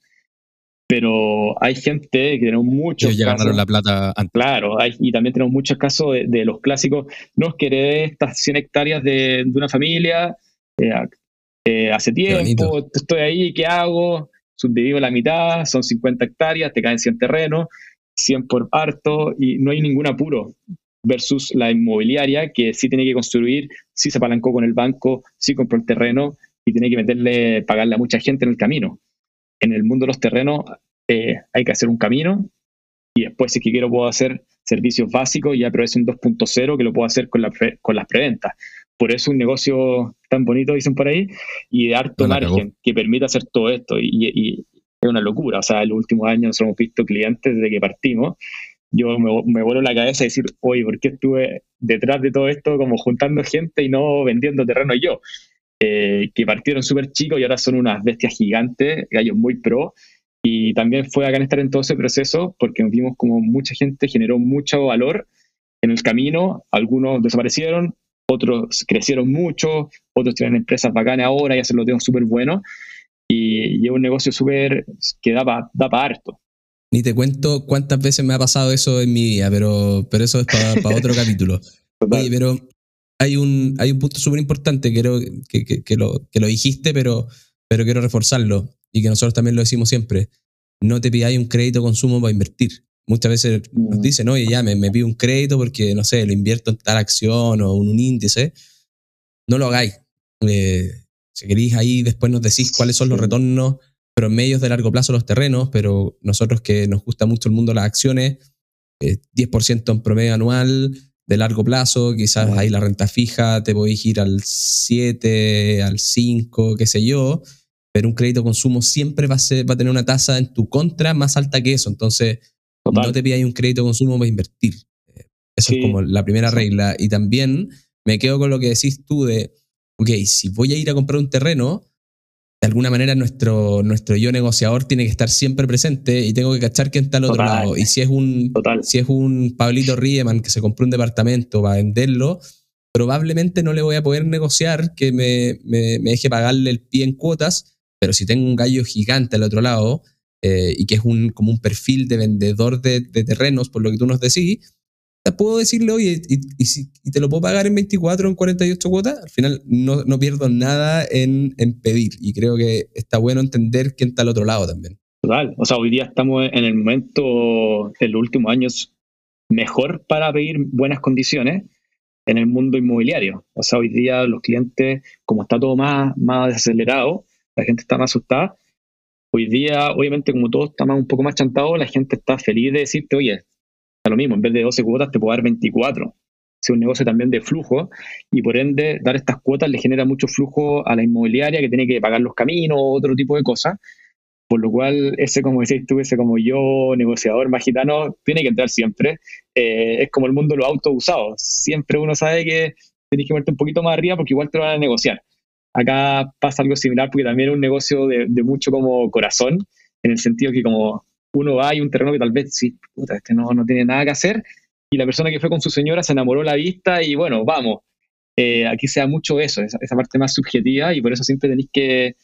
Pero hay gente que tenemos muchos
ya
casos.
ganaron la plata antes.
Claro, hay, y también tenemos muchos casos de, de los clásicos. No que estas 100 hectáreas de, de una familia eh, eh, hace tiempo, estoy ahí, ¿qué hago? Subdivido la mitad, son 50 hectáreas, te caen 100 terrenos, 100 por harto, y no hay ningún apuro. Versus la inmobiliaria, que sí tiene que construir, sí se apalancó con el banco, sí compró el terreno y tiene que meterle, pagarle a mucha gente en el camino. En el mundo de los terrenos eh, hay que hacer un camino. Y después si es que quiero puedo hacer servicios básicos ya pero es un 2.0 que lo puedo hacer con, la pre- con las preventas. Por eso un negocio tan bonito dicen por ahí y de harto
No
margen que permite hacer todo esto. Y, y- es una locura. O sea en los últimos años nosotros hemos visto clientes desde que partimos. Yo me, me vuelo la cabeza y decir oye ¿por qué estuve detrás de todo esto como juntando gente y no vendiendo terreno yo Eh, que partieron súper chicos y ahora son unas bestias gigantes gallos muy pro y también fue acá estar en todo ese proceso porque nos vimos como mucha gente generó mucho valor en el camino. Algunos desaparecieron, otros crecieron mucho, otros tienen empresas bacanas ahora y hacen lo tengo súper bueno. Y, y es un negocio súper que da para da pa harto.
Ni te cuento cuántas veces me ha pasado eso en mi vida, pero, pero eso es para otro capítulo. Oye, pero hay un, hay un punto súper importante, quiero que, que, que lo, que lo dijiste, pero, pero quiero reforzarlo y que nosotros también lo decimos siempre. No te pidáis un crédito consumo para invertir. Muchas veces nos
Mm.
dicen, oye, ya me, me pido un crédito porque, no sé, lo invierto en tal acción o en un índice. No lo hagáis. Eh, si queréis ahí, después nos decís cuáles son los retornos promedios de largo plazo de los terrenos, pero nosotros que nos gusta mucho el mundo de las acciones, eh, 10% en promedio anual de largo plazo, quizás ahí la renta fija te podéis ir al 7, al 5, qué sé yo, pero un crédito consumo siempre va a, ser, va a tener una tasa en tu contra más alta que eso, entonces
Total.
no te pidáis un crédito consumo para invertir. Eh, Eso
Sí.
es como la primera regla. Y también me quedo con lo que decís tú de, ok, si voy a ir a comprar un terreno, de alguna manera nuestro, nuestro yo negociador tiene que estar siempre presente y tengo que cachar quién está al otro lado. Y si es un,
Total.
si es un Pablito Riemann que se compró un departamento para venderlo, probablemente no le voy a poder negociar que me, me- me deje pagarle el pie en cuotas, pero si tengo un gallo gigante al otro lado eh, y que es un, como un perfil de vendedor de, de terrenos, por lo que tú nos decís, puedo decirle, oye, y, y y te lo puedo pagar en 24 o en 48 cuotas, al final no, no pierdo nada en, en pedir. Y creo que está bueno entender quién está al otro lado también.
Total. O sea, hoy día estamos en el momento, en los últimos años, mejor para pedir buenas condiciones en el mundo inmobiliario. O sea, hoy día los clientes, como está todo más, más desacelerado, la gente está más asustada. Hoy día, obviamente, como todo está más, un poco más chantado, la gente está feliz de decirte, oye, lo mismo, en vez de 12 cuotas te puedo dar 24. Es un negocio también de flujo y por ende dar estas cuotas le genera mucho flujo a la inmobiliaria que tiene que pagar los caminos, otro tipo de cosas. Por lo cual, ese, como decís tú, ese como yo, negociador más gitano, tiene que entrar siempre. Eh, es como el mundo de los autos usados. Siempre uno sabe que tienes que moverte un poquito más arriba porque igual te lo van a negociar. Acá pasa algo similar porque también es un negocio de, de mucho como corazón, en el sentido que como uno va y un terreno que tal vez, sí, puta, este no, no tiene nada que hacer, y la persona que fue con su señora se enamoró la vista y bueno, vamos. Eh, aquí se da mucho eso, esa, esa parte más subjetiva, y por eso siempre tenéis que,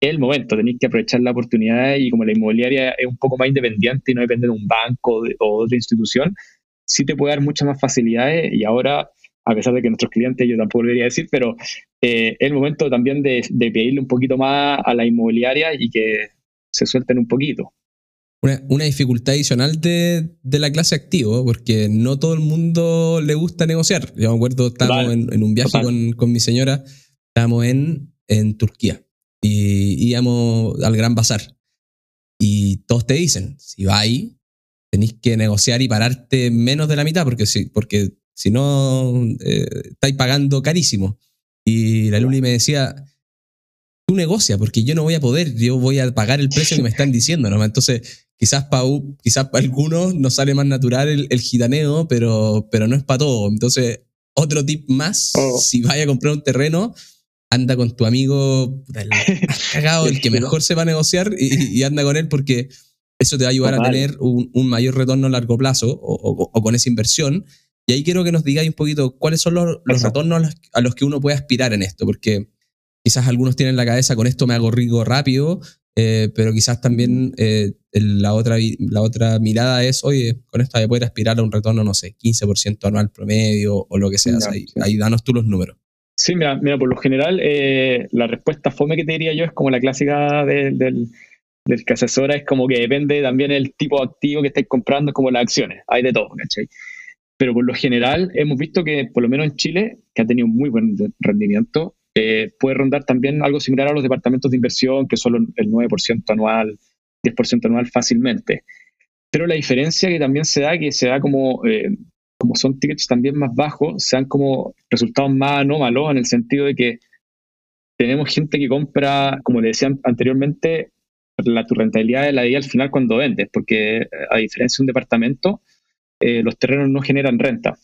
el momento, tenéis que aprovechar la oportunidad y como la inmobiliaria es un poco más independiente y no depende de un banco de- o de otra institución, sí te puede dar muchas más facilidades y ahora, a pesar de que nuestros clientes, yo tampoco lo debería decir, pero eh, es el momento también de, de pedirle un poquito más a la inmobiliaria y que se suelten un poquito.
Una, una dificultad adicional de, de la clase activo, porque no todo el mundo le gusta negociar. Yo me acuerdo, estábamos en, en un viaje con, con mi señora, estábamos en, en Turquía y íbamos al Gran Bazar. Y todos te dicen, si vais, tenéis que negociar y pararte menos de la mitad, porque si, porque si no, eh, estáis pagando carísimo. Y la Luli me decía, tú negocia, porque yo no voy a poder, yo voy a pagar el precio que me están diciendo, ¿no? Entonces, quizás para quizás algunos nos sale más natural el, el gitaneo, pero, pero no es para todo. Entonces, otro tip más,
Oh.
si vaya a comprar un terreno, anda con tu amigo, el más cagado, el que mejor se va a negociar y, y anda con él porque eso te va a ayudar a tener un, un mayor retorno a largo plazo o, o- o con esa inversión. Y ahí quiero que nos digáis un poquito cuáles son los, retornos a los, a los que uno puede aspirar en esto, porque quizás algunos tienen la cabeza con esto me hago rico rápido, eh, pero quizás también eh, la, otra, la otra mirada es, oye, con esto voy a poder aspirar a un retorno, no sé, 15% anual promedio o lo que sea. Ahí,
sí.
ahí danos tú los números.
Sí, mira, mira por lo general, eh, la respuesta fome que te diría yo es como la clásica de- del, del que asesora, es como que depende también el tipo de activo que estáis comprando, como las acciones, hay de todo, ¿cachai? Pero por lo general hemos visto que, por lo menos en Chile, que ha tenido muy buen rendimiento, eh, puede rondar también algo similar a los departamentos de inversión, que son el 9% anual, 10% anual fácilmente. Pero la diferencia que también se da, que se da como, eh, como son tickets también más bajos, se dan como resultados más anómalos en el sentido de que tenemos gente que compra, como le decía anteriormente, la, tu rentabilidad la ahí al final cuando vendes, porque eh, a diferencia de un departamento, los terrenos no generan renta.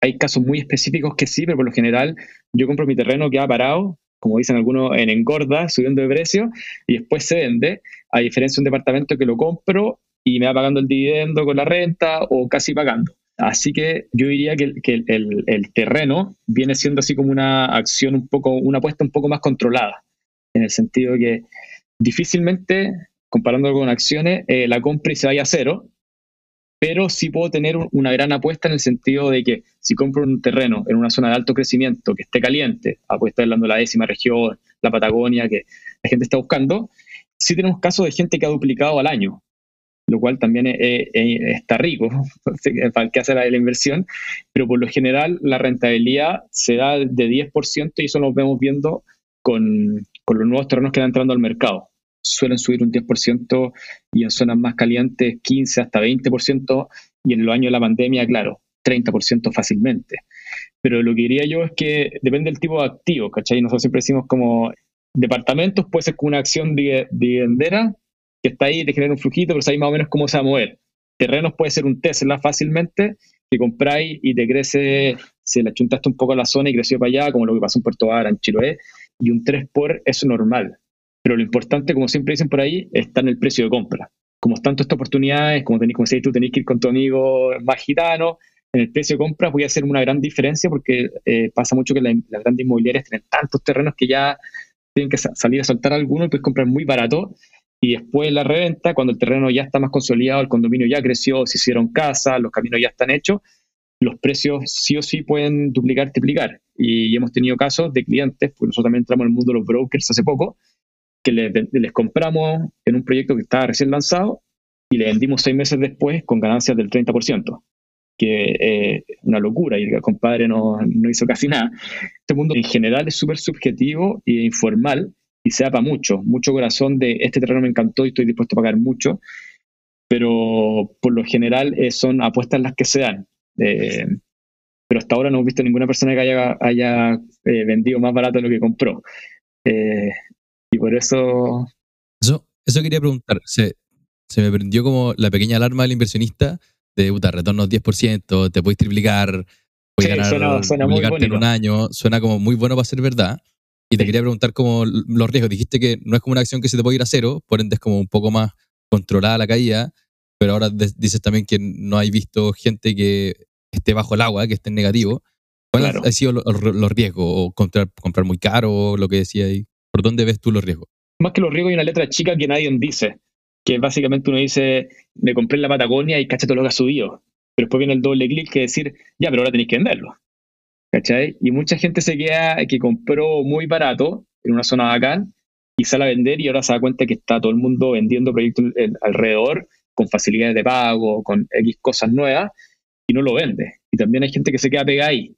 Hay casos muy específicos que sí, pero por lo general yo compro mi terreno que ha parado, como dicen algunos, en engorda, subiendo de precio, y después se vende, a diferencia de un departamento que lo compro y me va pagando el dividendo con la renta o casi pagando. Así que yo diría que, el- terreno viene siendo así como una acción un poco, una apuesta un poco más controlada, en el sentido que difícilmente, comparándolo con acciones, eh, la compra y se vaya a cero, pero sí puedo tener un- una gran apuesta en el sentido de que si compro un terreno en una zona de alto crecimiento que esté caliente, apuesta hablando de la décima región, la Patagonia, que la gente está buscando, sí tenemos casos de gente que ha duplicado al año, lo cual también eh, está rico para el que hace la, la inversión, pero por lo general la rentabilidad se da de 10% y eso lo vemos viendo con, con los nuevos terrenos que están entrando al mercado. Suelen subir un 10% y en zonas más calientes 15 hasta 20% y en los años de la pandemia, claro, 30% fácilmente. Pero lo que diría yo es que depende del tipo de activo, ¿cachai? Nosotros siempre decimos como departamentos puede ser como una acción di- dividendera que está ahí, te genera un flujito, pero sabes más o menos cómo se va a mover. Terrenos puede ser un Tesla fácilmente, que compráis y te crece, se le achuntaste un poco a la zona y creció para allá, como lo que pasó en Puerto Vara, en Chiloé, y un 3 por es normal. Pero lo importante, como siempre dicen por ahí, está en el precio de compra. Como están todas estas oportunidades, como tenéis, como decís tú, tenéis que ir con tu amigo más gitano, en el precio de compra voy a hacer una gran diferencia porque eh, pasa mucho que la- las grandes inmobiliarias tienen tantos terrenos que ya tienen que sa- salir a soltar alguno y puedes comprar muy barato y después la reventa, cuando el terreno ya está más consolidado, el condominio ya creció, se hicieron casas, los caminos ya están hechos, los precios sí o sí pueden duplicar, triplicar. Y hemos tenido casos de clientes, porque nosotros también entramos en el mundo de los brokers hace poco, que les, compramos en un proyecto que estaba recién lanzado y le vendimos seis meses después con ganancias del 30%, que es una locura y el compadre no, no hizo casi nada. Este mundo en general es súper subjetivo e informal y se da para mucho, mucho corazón de este terreno me encantó y estoy dispuesto a pagar mucho, pero por lo general eh, son apuestas las que se dan. Eh, pero hasta ahora no hemos visto ninguna persona que haya, eh, vendido más barato de lo que compró. Y por eso
Eso, eso quería preguntar. Se, se me prendió como la pequeña alarma del inversionista de puta, retornos 10%, te puedes triplicar, puedes
Sí,
ganar,
suena- suena muy
en un año. Suena como muy bueno para ser verdad. Y te
Sí.
quería preguntar como los riesgos. Dijiste que no es como una acción que se te puede ir a cero, por ende es como un poco más controlada la caída, pero ahora dices también que no hay visto gente que esté bajo el agua, que esté en negativo. ¿Cuáles
Claro.
han sido los, los riesgos? ¿O comprar, comprar muy caro, lo que decía ahí? ¿Por dónde ves tú los riesgos?
más que los riesgos hay una letra chica que nadie dice, que básicamente uno dice, me compré en la Patagonia y cacha todo lo que ha subido. Pero después viene el doble clic que decir, ya, pero ahora tenéis que venderlo. ¿Cachai? Y mucha gente se queda que compró muy barato en una zona bacán y sale a vender y ahora se da cuenta que está todo el mundo vendiendo proyectos alrededor con facilidades de pago, con X cosas nuevas y no lo vende. Y también hay gente que se queda pegada ahí.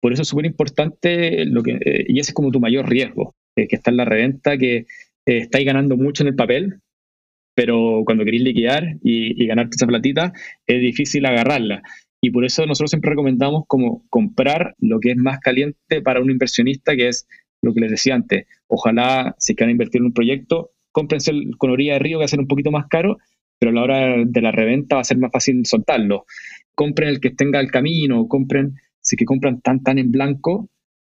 Por eso es súper importante lo que, eh, y ese es como tu mayor riesgo, que está en la reventa, que eh, estáis ganando mucho en el papel, pero cuando queréis liquidar y, y ganarte esa platita, es difícil agarrarla. Y por eso nosotros siempre recomendamos como comprar lo que es más caliente para un inversionista, que es lo que les decía antes, ojalá si quieren invertir en un proyecto, cómprense el con de río que va a ser un poquito más caro, pero a la hora de la reventa va a ser más fácil soltarlo. Compren el que tenga el camino, compren, si que compran tan tan en blanco,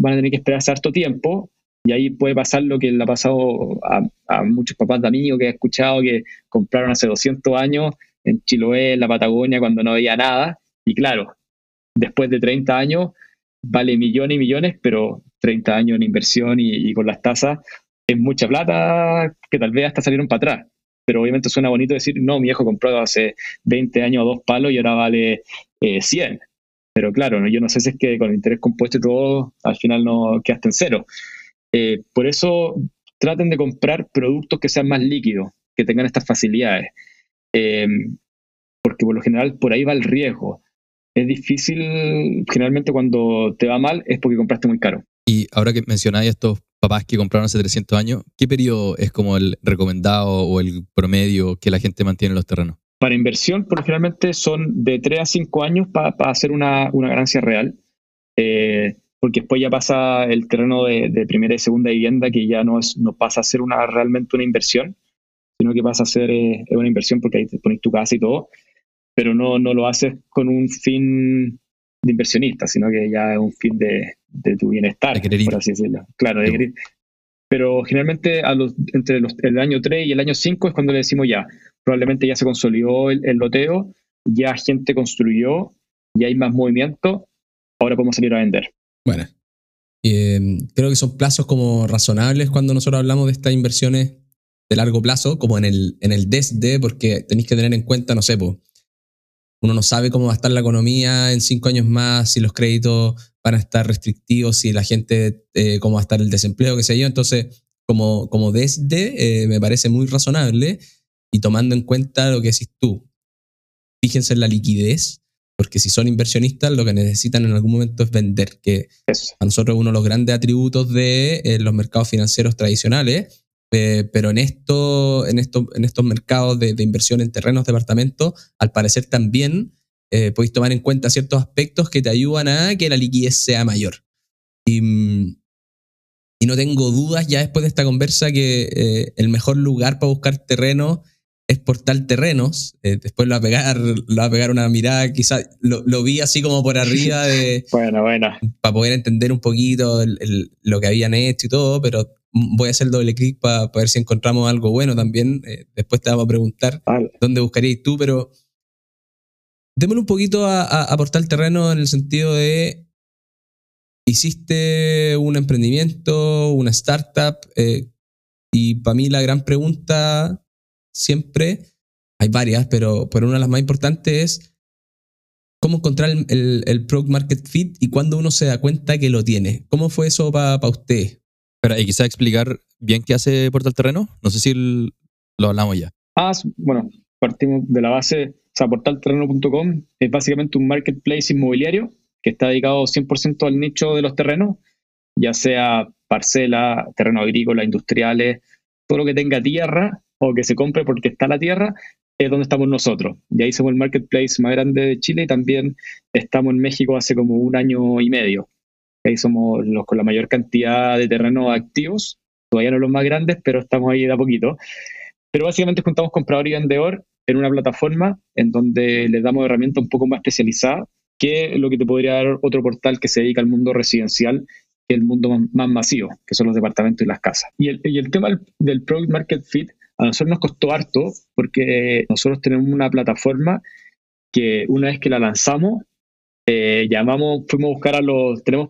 van a tener que esperar harto tiempo y ahí puede pasar lo que le ha pasado a, muchos papás de amigos que he escuchado que compraron hace 200 años en Chiloé, en la Patagonia, cuando no había nada. Y claro, después de 30 años vale millones y millones, pero 30 años en inversión y, con las tasas es mucha plata que tal vez hasta salieron para atrás. Pero obviamente suena bonito decir, no, mi hijo compró hace 20 años dos palos y ahora vale 100. Eh, pero claro, yo no sé si es que con el interés compuesto y todo, al final no quedaste en cero. Eh, por eso traten de comprar productos que sean más líquidos, que tengan estas facilidades. Eh, porque por lo general por ahí va el riesgo. Es difícil, generalmente cuando te va mal es porque compraste muy caro.
Y ahora que mencionáis estos papás que compraron hace 300 años, ¿qué periodo es como el recomendado o el promedio que la gente mantiene en los terrenos?
Para inversión, por generalmente son de 3 a 5 años para hacer una, una, ganancia real. Eh, porque después ya pasa el terreno de, primera y segunda vivienda que ya no, es, no pasa a ser una, realmente una inversión, sino que pasa a ser eh, una inversión porque ahí te pones tu casa y todo, pero no, no lo haces con un fin de inversionista, sino que ya es un fin de, de tu bienestar, por así decirlo. Claro, de pero generalmente a los, entre los, el año 3 y el año 5 es cuando le decimos ya, probablemente ya se consolidó el, el loteo, ya gente construyó, ya hay más movimiento, ahora podemos salir a vender.
Bueno, em, creo que son plazos como razonables cuando nosotros hablamos de estas inversiones de largo plazo, como en el, en el DESD, porque tenéis que tener en cuenta, no sé, uno no sabe cómo va a estar la economía en cinco años más, si los créditos van a estar restrictivos, si la gente, eh, cómo va a estar el desempleo, qué sé yo. Entonces, como, como DESD, eh, me parece muy razonable y tomando en cuenta lo que decís tú. Fíjense en la liquidez porque si son inversionistas, lo que necesitan en algún momento es vender, que a nosotros es uno de los grandes atributos de eh, los mercados financieros tradicionales, eh, pero en, esto, en, esto, en estos mercados de, inversión en terrenos, departamentos, al parecer también eh, podéis tomar en cuenta ciertos aspectos que te ayudan a que la liquidez sea mayor. Y, y no tengo dudas ya después de esta conversa que el mejor lugar para buscar terreno exportar terrenos. Eh, después lo va a pegar, lo va a pegar una mirada, quizás lo, vi así como por arriba de.
bueno, bueno.
Para poder entender un poquito lo que habían hecho y todo, pero voy a hacer doble clic para, ver si encontramos algo bueno también. Eh, después te vamos a preguntar dónde buscarías tú, pero démosle un poquito a, aportar terreno en el sentido de. Hiciste un emprendimiento, una startup, eh, y para mí la gran pregunta siempre, hay varias, pero, pero una de las más importantes es cómo encontrar el, el, Product Market Fit y cuándo uno se da cuenta que lo tiene. ¿Cómo fue eso para usted?
Pero, y quizá explicar bien qué hace Portal Terreno. No sé si lo hablamos ya.
Ah, bueno, partimos de la base, o sea, portalterreno.com es básicamente un marketplace inmobiliario que está dedicado 100% al nicho de los terrenos, ya sea parcela, terreno agrícola, industriales, todo lo que tenga tierra o que se compre porque está la tierra, es donde estamos nosotros. Y ahí somos el marketplace más grande de Chile y también estamos en México hace como un año y medio. Ahí somos los con la mayor cantidad de terrenos activos, todavía no los más grandes, pero estamos ahí de a poquito. Pero básicamente juntamos comprador y vendedor en una plataforma en donde les damos herramientas un poco más especializadas que lo que te podría dar otro portal que se dedica al mundo residencial que el mundo más, masivo, que son los departamentos y las casas. Y el, y el tema del, del Product Market Fit a nosotros nos costó harto porque nosotros tenemos una plataforma que una vez que la lanzamos, eh, llamamos, fuimos a buscar a los, tenemos,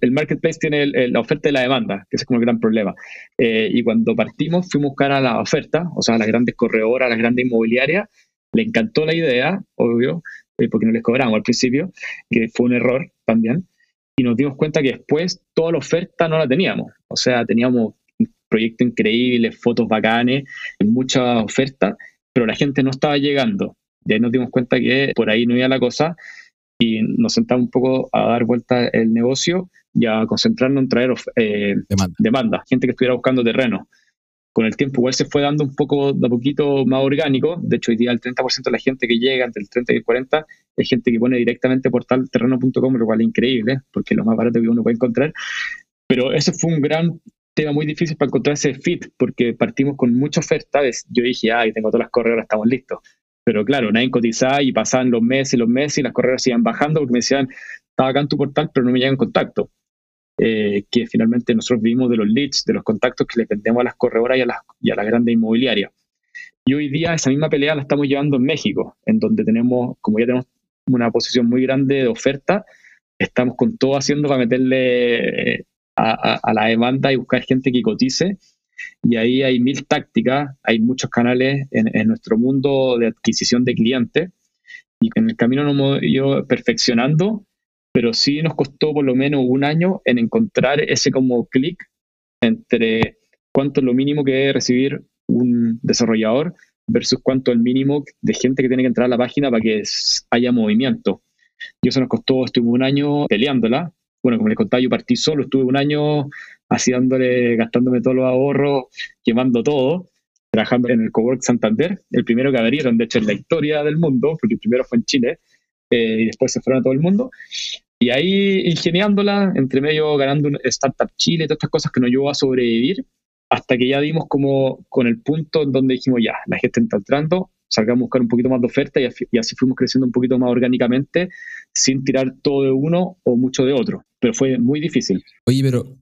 el marketplace tiene la oferta y la demanda, que es como el gran problema. Eh, y cuando partimos, fuimos a buscar a la oferta, o sea, a las grandes corredoras, a las grandes inmobiliarias, le encantó la idea, obvio, eh, porque no les cobramos al principio, que fue un error también. Y nos dimos cuenta que después toda la oferta no la teníamos. O sea, teníamos proyecto increíble, fotos bacanes, mucha oferta, pero la gente no estaba llegando. De ahí nos dimos cuenta que por ahí no iba la cosa y nos sentamos un poco a dar vuelta el negocio y a concentrarnos en traer eh, demanda. gente que estuviera buscando terreno. Con el tiempo igual se fue dando un poco de a poquito más orgánico. De hecho, hoy día el 30% de la gente que llega, entre el 30 y el 40, es gente que pone directamente portal terreno.com, lo cual es increíble, porque es lo más barato que uno puede encontrar. Pero ese fue un gran tema muy difícil para encontrar ese fit, porque partimos con mucha oferta. Yo dije, ay, tengo todas las corredoras, estamos listos. Pero claro, nadie cotizaba y pasaban los meses y los meses y las corredoras iban bajando porque me decían, estaba acá en tu portal, pero no me llegan contacto. Eh, que finalmente nosotros vivimos de los leads, de los contactos que le vendemos a las corredoras y a las, y a las grandes inmobiliarias. Y hoy día esa misma pelea la estamos llevando en México, en donde tenemos, como ya tenemos una posición muy grande de oferta, estamos con todo haciendo para meterle a, la demanda y buscar gente que cotice. Y ahí hay mil tácticas, hay muchos canales en, nuestro mundo de adquisición de clientes y en el camino nos hemos ido perfeccionando, pero sí nos costó por lo menos un año en encontrar ese como clic entre cuánto es lo mínimo que debe recibir un desarrollador versus cuánto es el mínimo de gente que tiene que entrar a la página para que haya movimiento. Y eso nos costó, estuve un año peleándola. Bueno, como les contaba, yo partí solo, estuve un año así dándole, gastándome todos los ahorros, quemando todo, trabajando en el Cowork Santander, el primero que abrieron, de hecho, en la historia del mundo, porque el primero fue en Chile, eh, y después se fueron a todo el mundo. Y ahí ingeniándola, entre medio ganando un Startup Chile, todas estas cosas que nos llevó a sobrevivir, hasta que ya dimos como con el punto en donde dijimos, ya, la gente está entrando, salgamos a buscar un poquito más de oferta y, así fuimos creciendo un poquito más orgánicamente sin tirar todo de uno o mucho de otro. Pero fue muy difícil.
Oye, pero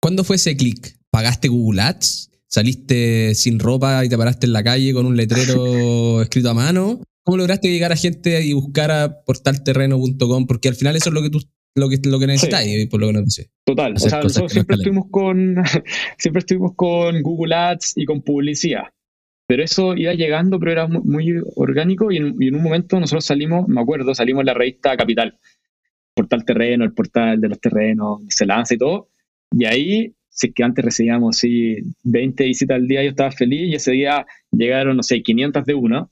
¿cuándo fue ese clic? ¿Pagaste Google Ads? ¿Saliste sin ropa y te paraste en la calle con un letrero escrito a mano? ¿Cómo lograste llegar a gente y buscar a portalterreno.com? Porque al final eso es lo que tú lo que, lo que necesitáis, por lo que nos dice.
Total, o sea, nosotros siempre estuvimos, con, siempre estuvimos con Google Ads y con publicidad. Pero eso iba llegando, pero era muy, orgánico y en, un momento nosotros salimos, me acuerdo, salimos en la revista Capital, portal terreno, el portal de los terrenos, se lanza y todo. Y ahí, si que antes recibíamos sí, 20 visitas al día, yo estaba feliz y ese día llegaron, no sé, 500 de uno.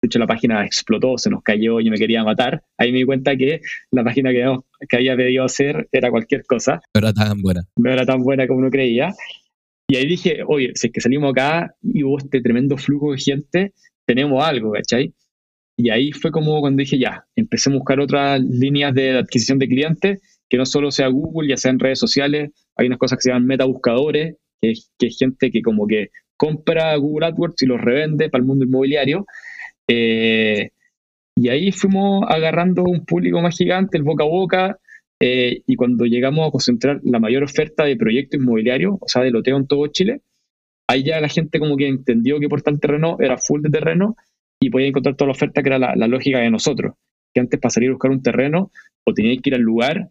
De hecho, la página explotó, se nos cayó, yo me quería matar. Ahí me di cuenta que la página que, que había pedido hacer era cualquier cosa.
No era tan buena.
No era tan buena como uno creía. Y ahí dije, oye, si es que salimos acá y hubo este tremendo flujo de gente, tenemos algo, ¿cachai? Y ahí fue como cuando dije, ya, empecé a buscar otras líneas de adquisición de clientes, que no solo sea Google, ya sea en redes sociales, hay unas cosas que se llaman metabuscadores, que, que es gente que como que compra Google AdWords y los revende para el mundo inmobiliario. Eh, y ahí fuimos agarrando un público más gigante, el boca a boca, eh, y cuando llegamos a concentrar la mayor oferta de proyectos inmobiliarios, o sea, de loteo en todo Chile, ahí ya la gente como que entendió que Portal Terreno era full de terreno y podía encontrar toda la oferta que era la, lógica de nosotros. Que antes para salir a buscar un terreno, o teníais que ir al lugar,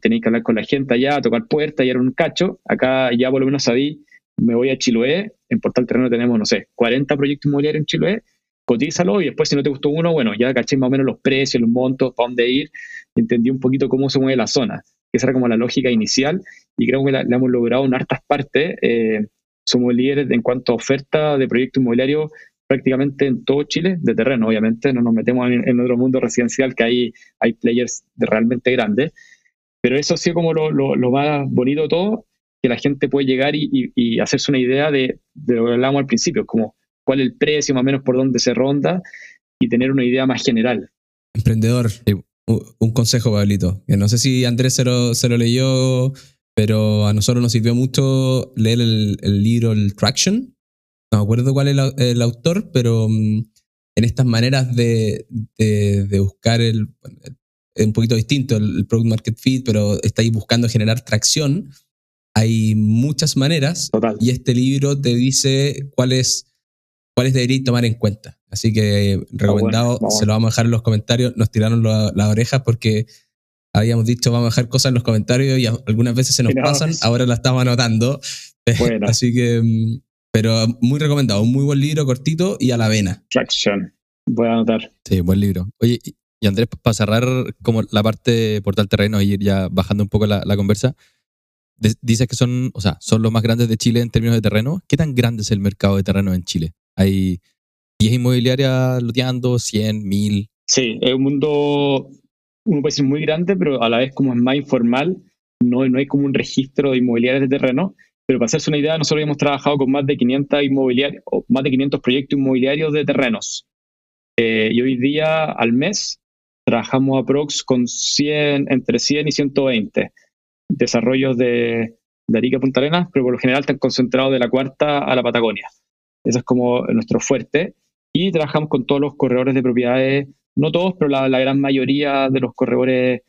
tenéis que hablar con la gente allá, tocar puertas y era un cacho. Acá ya por lo menos sabí, me voy a Chiloé, en Portal Terreno tenemos, no sé, 40 proyectos inmobiliarios en Chiloé, cotízalo y después si no te gustó uno, bueno, ya caché más o menos los precios, los montos, para dónde ir, entendí un poquito cómo se mueve la zona. Esa era como la lógica inicial y creo que la, hemos logrado en hartas partes. Eh, somos líderes en cuanto a oferta de proyectos inmobiliarios prácticamente en todo Chile, de terreno, obviamente, no nos metemos en, otro mundo residencial que hay, hay players realmente grandes, pero eso ha sido como lo, lo, más bonito de todo, que la gente puede llegar y, y, hacerse una idea de, de, lo que hablábamos al principio, como cuál es el precio, más o menos por dónde se ronda y tener una idea más general.
Emprendedor, un consejo, Pablito. Que no sé si Andrés se lo, se lo, leyó, pero a nosotros nos sirvió mucho leer el, el libro El Traction. No me acuerdo cuál es el, autor, pero mm, en estas maneras de, de, buscar el, un poquito distinto el, Product Market Fit, pero estáis buscando generar tracción. Hay muchas maneras y este libro te dice cuáles cuáles deberíais tomar en cuenta. Así que ah, recomendado, se lo vamos a dejar en los comentarios. Nos tiraron las orejas porque habíamos dicho vamos a dejar cosas en los comentarios y algunas veces se nos pasan, ahora la estamos anotando. Así que, mm, pero muy recomendado, un muy buen libro, cortito y a la vena.
Traction, voy a anotar.
Sí, buen libro. Oye, y Andrés, para cerrar como la parte portal terreno y ir ya bajando un poco la, la conversa, dices que son, o sea, son los más grandes de Chile en términos de terreno. ¿Qué tan grande es el mercado de terreno en Chile? Hay 10 inmobiliarias loteando, 100, 1000.
Sí, es un mundo, uno puede decir muy grande, pero a la vez como es más informal, no, no hay como un registro de inmobiliarias de terreno. Pero para hacerse una idea, nosotros hemos trabajado con más de 500 inmobiliarios, más de 500 proyectos inmobiliarios de terrenos. Eh, y hoy día, al mes, trabajamos a Prox con 100, entre 100 y 120 desarrollos de, de Arica Punta Arenas, pero por lo general están concentrados de la cuarta a la Patagonia. Eso es como nuestro fuerte. Y trabajamos con todos los corredores de propiedades, no todos, pero la, gran mayoría de los corredores,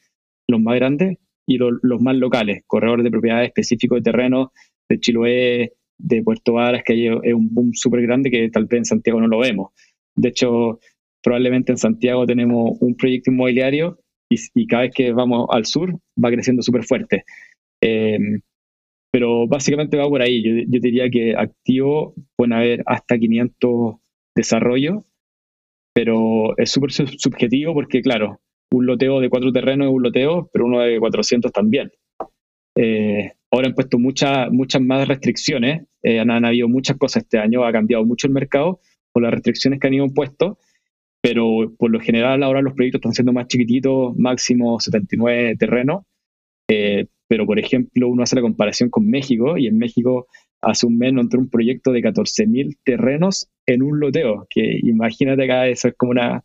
los más grandes y los, más locales, corredores de propiedades específicos de terreno, de Chiloé, de Puerto Varas, que es un boom súper grande que tal vez en Santiago no lo vemos. De hecho, probablemente en Santiago tenemos un proyecto inmobiliario y, cada vez que vamos al sur va creciendo súper fuerte. Eh, pero básicamente va por ahí. Yo, diría que activo pueden haber hasta 500 desarrollos, pero es súper subjetivo porque, claro, un loteo de cuatro terrenos es un loteo, pero uno de 400 también. Eh, ahora han puesto muchas muchas más restricciones, eh, han, han, habido muchas cosas este año, ha cambiado mucho el mercado por las restricciones que han ido impuestos, pero por lo general ahora los proyectos están siendo más chiquititos, máximo 79 terrenos, eh, pero por ejemplo uno hace la comparación con México y en México hace un mes entró un proyecto de 14.000 terrenos en un loteo, que imagínate acá eso es como una,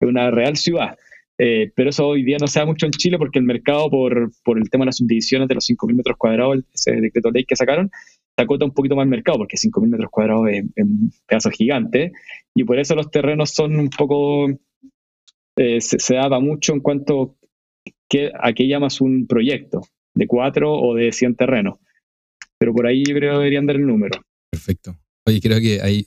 una real ciudad. Eh, pero eso hoy día no se da mucho en Chile porque el mercado, por, por el tema de las subdivisiones de los 5.000 metros cuadrados, ese decreto ley que sacaron, se acota un poquito más el mercado porque 5.000 metros cuadrados es, un pedazo gigante y por eso los terrenos son un poco, eh, se, se daba mucho en cuanto a qué llamas un proyecto, de cuatro o de 100 terrenos. Pero por ahí yo creo que deberían dar el número.
Perfecto. Oye, creo que hay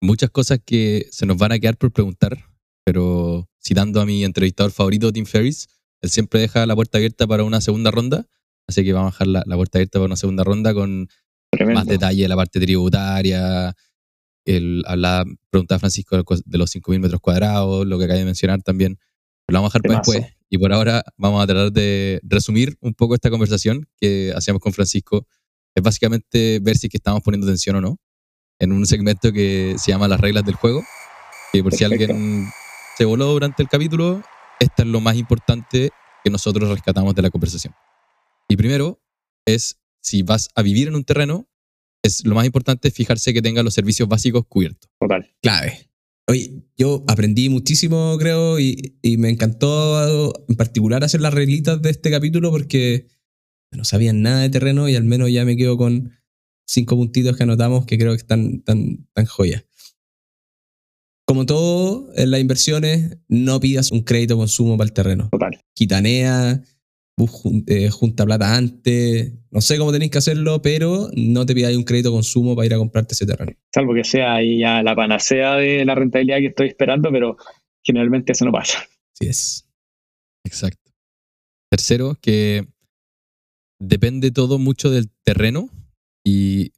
muchas cosas que se nos van a quedar por preguntar, pero citando a mi entrevistador favorito, Tim Ferris, él siempre deja la puerta abierta para una segunda ronda, así que vamos a dejar la, puerta abierta para una segunda ronda con más detalle de la parte tributaria, el, la pregunta de Francisco de los 5.000 metros cuadrados, lo que acaba de mencionar también. Lo vamos a dejar para después. Y por ahora vamos a tratar de resumir un poco esta conversación que hacíamos con Francisco. Es básicamente ver si que estamos poniendo atención o no en un segmento que se llama Las reglas del juego. Que por si alguien se voló durante el capítulo, esta es lo más importante que nosotros rescatamos de la conversación. Y primero es, si vas a vivir en un terreno, es lo más importante fijarse que tenga los servicios básicos cubiertos.
Total.
Clave. Oye, yo aprendí muchísimo, creo, y, me encantó en particular hacer las reglitas de este capítulo porque no sabían nada de terreno y al menos ya me quedo con cinco puntitos que anotamos que creo que están tan, tan joyas. Como todo en las inversiones, no pidas un crédito consumo para el terreno.
Total.
Quitanea, eh, junta plata antes, no sé cómo tenéis que hacerlo, pero no te pidáis un crédito consumo para ir a comprarte ese terreno.
Salvo que sea ahí ya la panacea de la rentabilidad que estoy esperando, pero generalmente eso no pasa.
Sí es.
Exacto. Tercero, que depende todo mucho del terreno y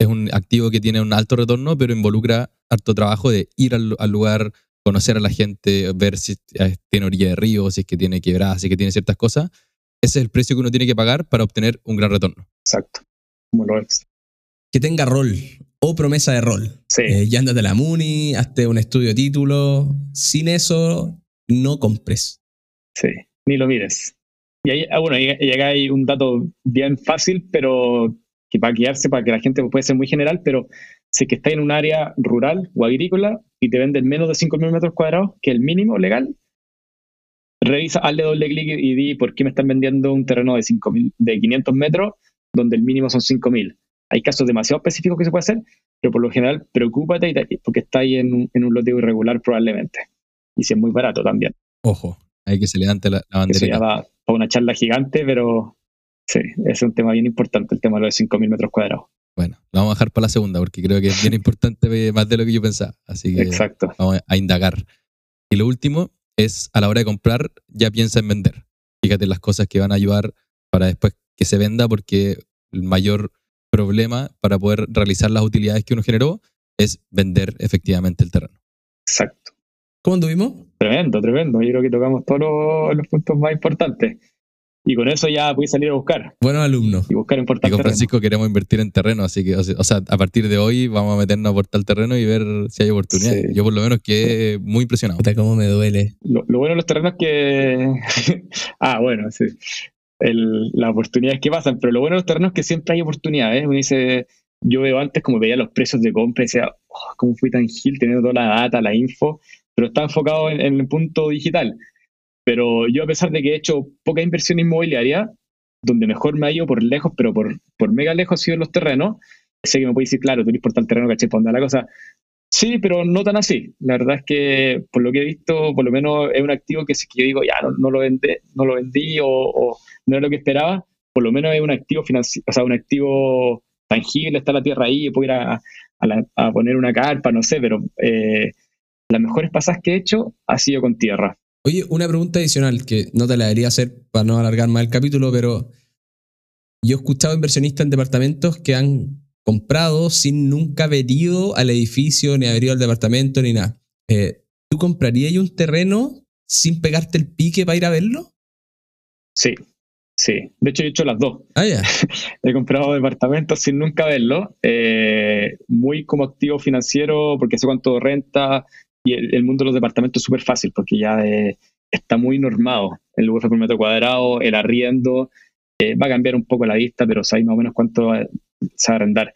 es un activo que tiene un alto retorno, pero involucra harto trabajo de ir al, al lugar, conocer a la gente, ver si tiene orilla de río, si es que tiene quebradas, si es que tiene ciertas cosas ese es el precio que uno tiene que pagar para obtener un gran retorno.
Exacto, como lo es.
Que tenga rol o promesa de rol.
Sí.
Eh, ya andate a la Muni, hazte un estudio de título. Sin eso, no compres.
Sí, ni lo mires. Y ahí, ah, bueno, y, acá hay un dato bien fácil, pero que para guiarse, para que la gente puede ser muy general, pero si que está en un área rural o agrícola y te venden menos de 5.000 metros cuadrados, que el mínimo legal, revisa, hazle doble clic y di por qué me están vendiendo un terreno de, 5, de 500 metros donde el mínimo son 5.000. Hay casos demasiado específicos que se puede hacer, pero por lo general preocúpate porque está ahí en un, en un loteo irregular probablemente. Y si es muy barato también.
Ojo, hay que se levante la, la bandera.
Eso para una charla gigante, pero sí, es un tema bien importante, el tema de los 5.000 metros cuadrados.
Bueno, lo vamos a dejar para la segunda porque creo que es bien importante más de lo que yo pensaba. Así que
Exacto.
vamos a indagar. Y lo último, es a la hora de comprar, ya piensa en vender. Fíjate las cosas que van a ayudar para después que se venda, porque el mayor problema para poder realizar las utilidades que uno generó es vender efectivamente el terreno.
Exacto.
¿Cómo anduvimos?
Tremendo, tremendo. Yo creo que tocamos todos los puntos más importantes y con eso ya puedes salir a buscar.
Buenos alumnos.
Y buscar importante.
Y con Francisco queremos invertir en terreno, así que, o sea, a partir de hoy vamos a meternos a portar terreno y ver si hay oportunidades. Yo por lo menos quedé muy impresionado.
Puta, cómo me duele.
Lo, bueno de los terrenos es que... ah, bueno, sí. El, las oportunidades que pasan, pero lo bueno de los terrenos es que siempre hay oportunidades. Uno dice, yo veo antes como veía los precios de compra y decía, oh, ¿cómo fui tan gil teniendo toda la data, la info? Pero está enfocado en el punto digital pero yo a pesar de que he hecho poca inversión inmobiliaria, donde mejor me ha ido por lejos, pero por, por mega lejos ha sido los terrenos. Sé que me puede decir, claro, tú eres por tal terreno, caché, para la cosa. Sí, pero no tan así. La verdad es que, por lo que he visto, por lo menos es un activo que si yo digo, ya, no, lo, vendí, no lo vendí o, no es lo que esperaba, por lo menos es un activo o un activo tangible, está la tierra ahí, puedo ir a, a, poner una carpa, no sé, pero eh, las mejores pasas que he hecho ha sido con tierra.
Oye, una pregunta adicional que no te la debería hacer para no alargar más el capítulo, pero yo he escuchado inversionistas en departamentos que han comprado sin nunca haber ido al edificio, ni haber ido al departamento, ni nada. Eh, ¿Tú comprarías un terreno sin pegarte el pique para ir a verlo?
Sí, sí. De hecho, he hecho las dos.
Ah, ya.
he comprado departamentos sin nunca verlo. Eh, muy como activo financiero, porque sé cuánto renta. Y el, mundo de los departamentos es súper fácil, porque ya eh, está muy normado. El UF por metro cuadrado, el arriendo. va a cambiar un poco la vista, pero sabéis más o menos cuánto sabe arrendar.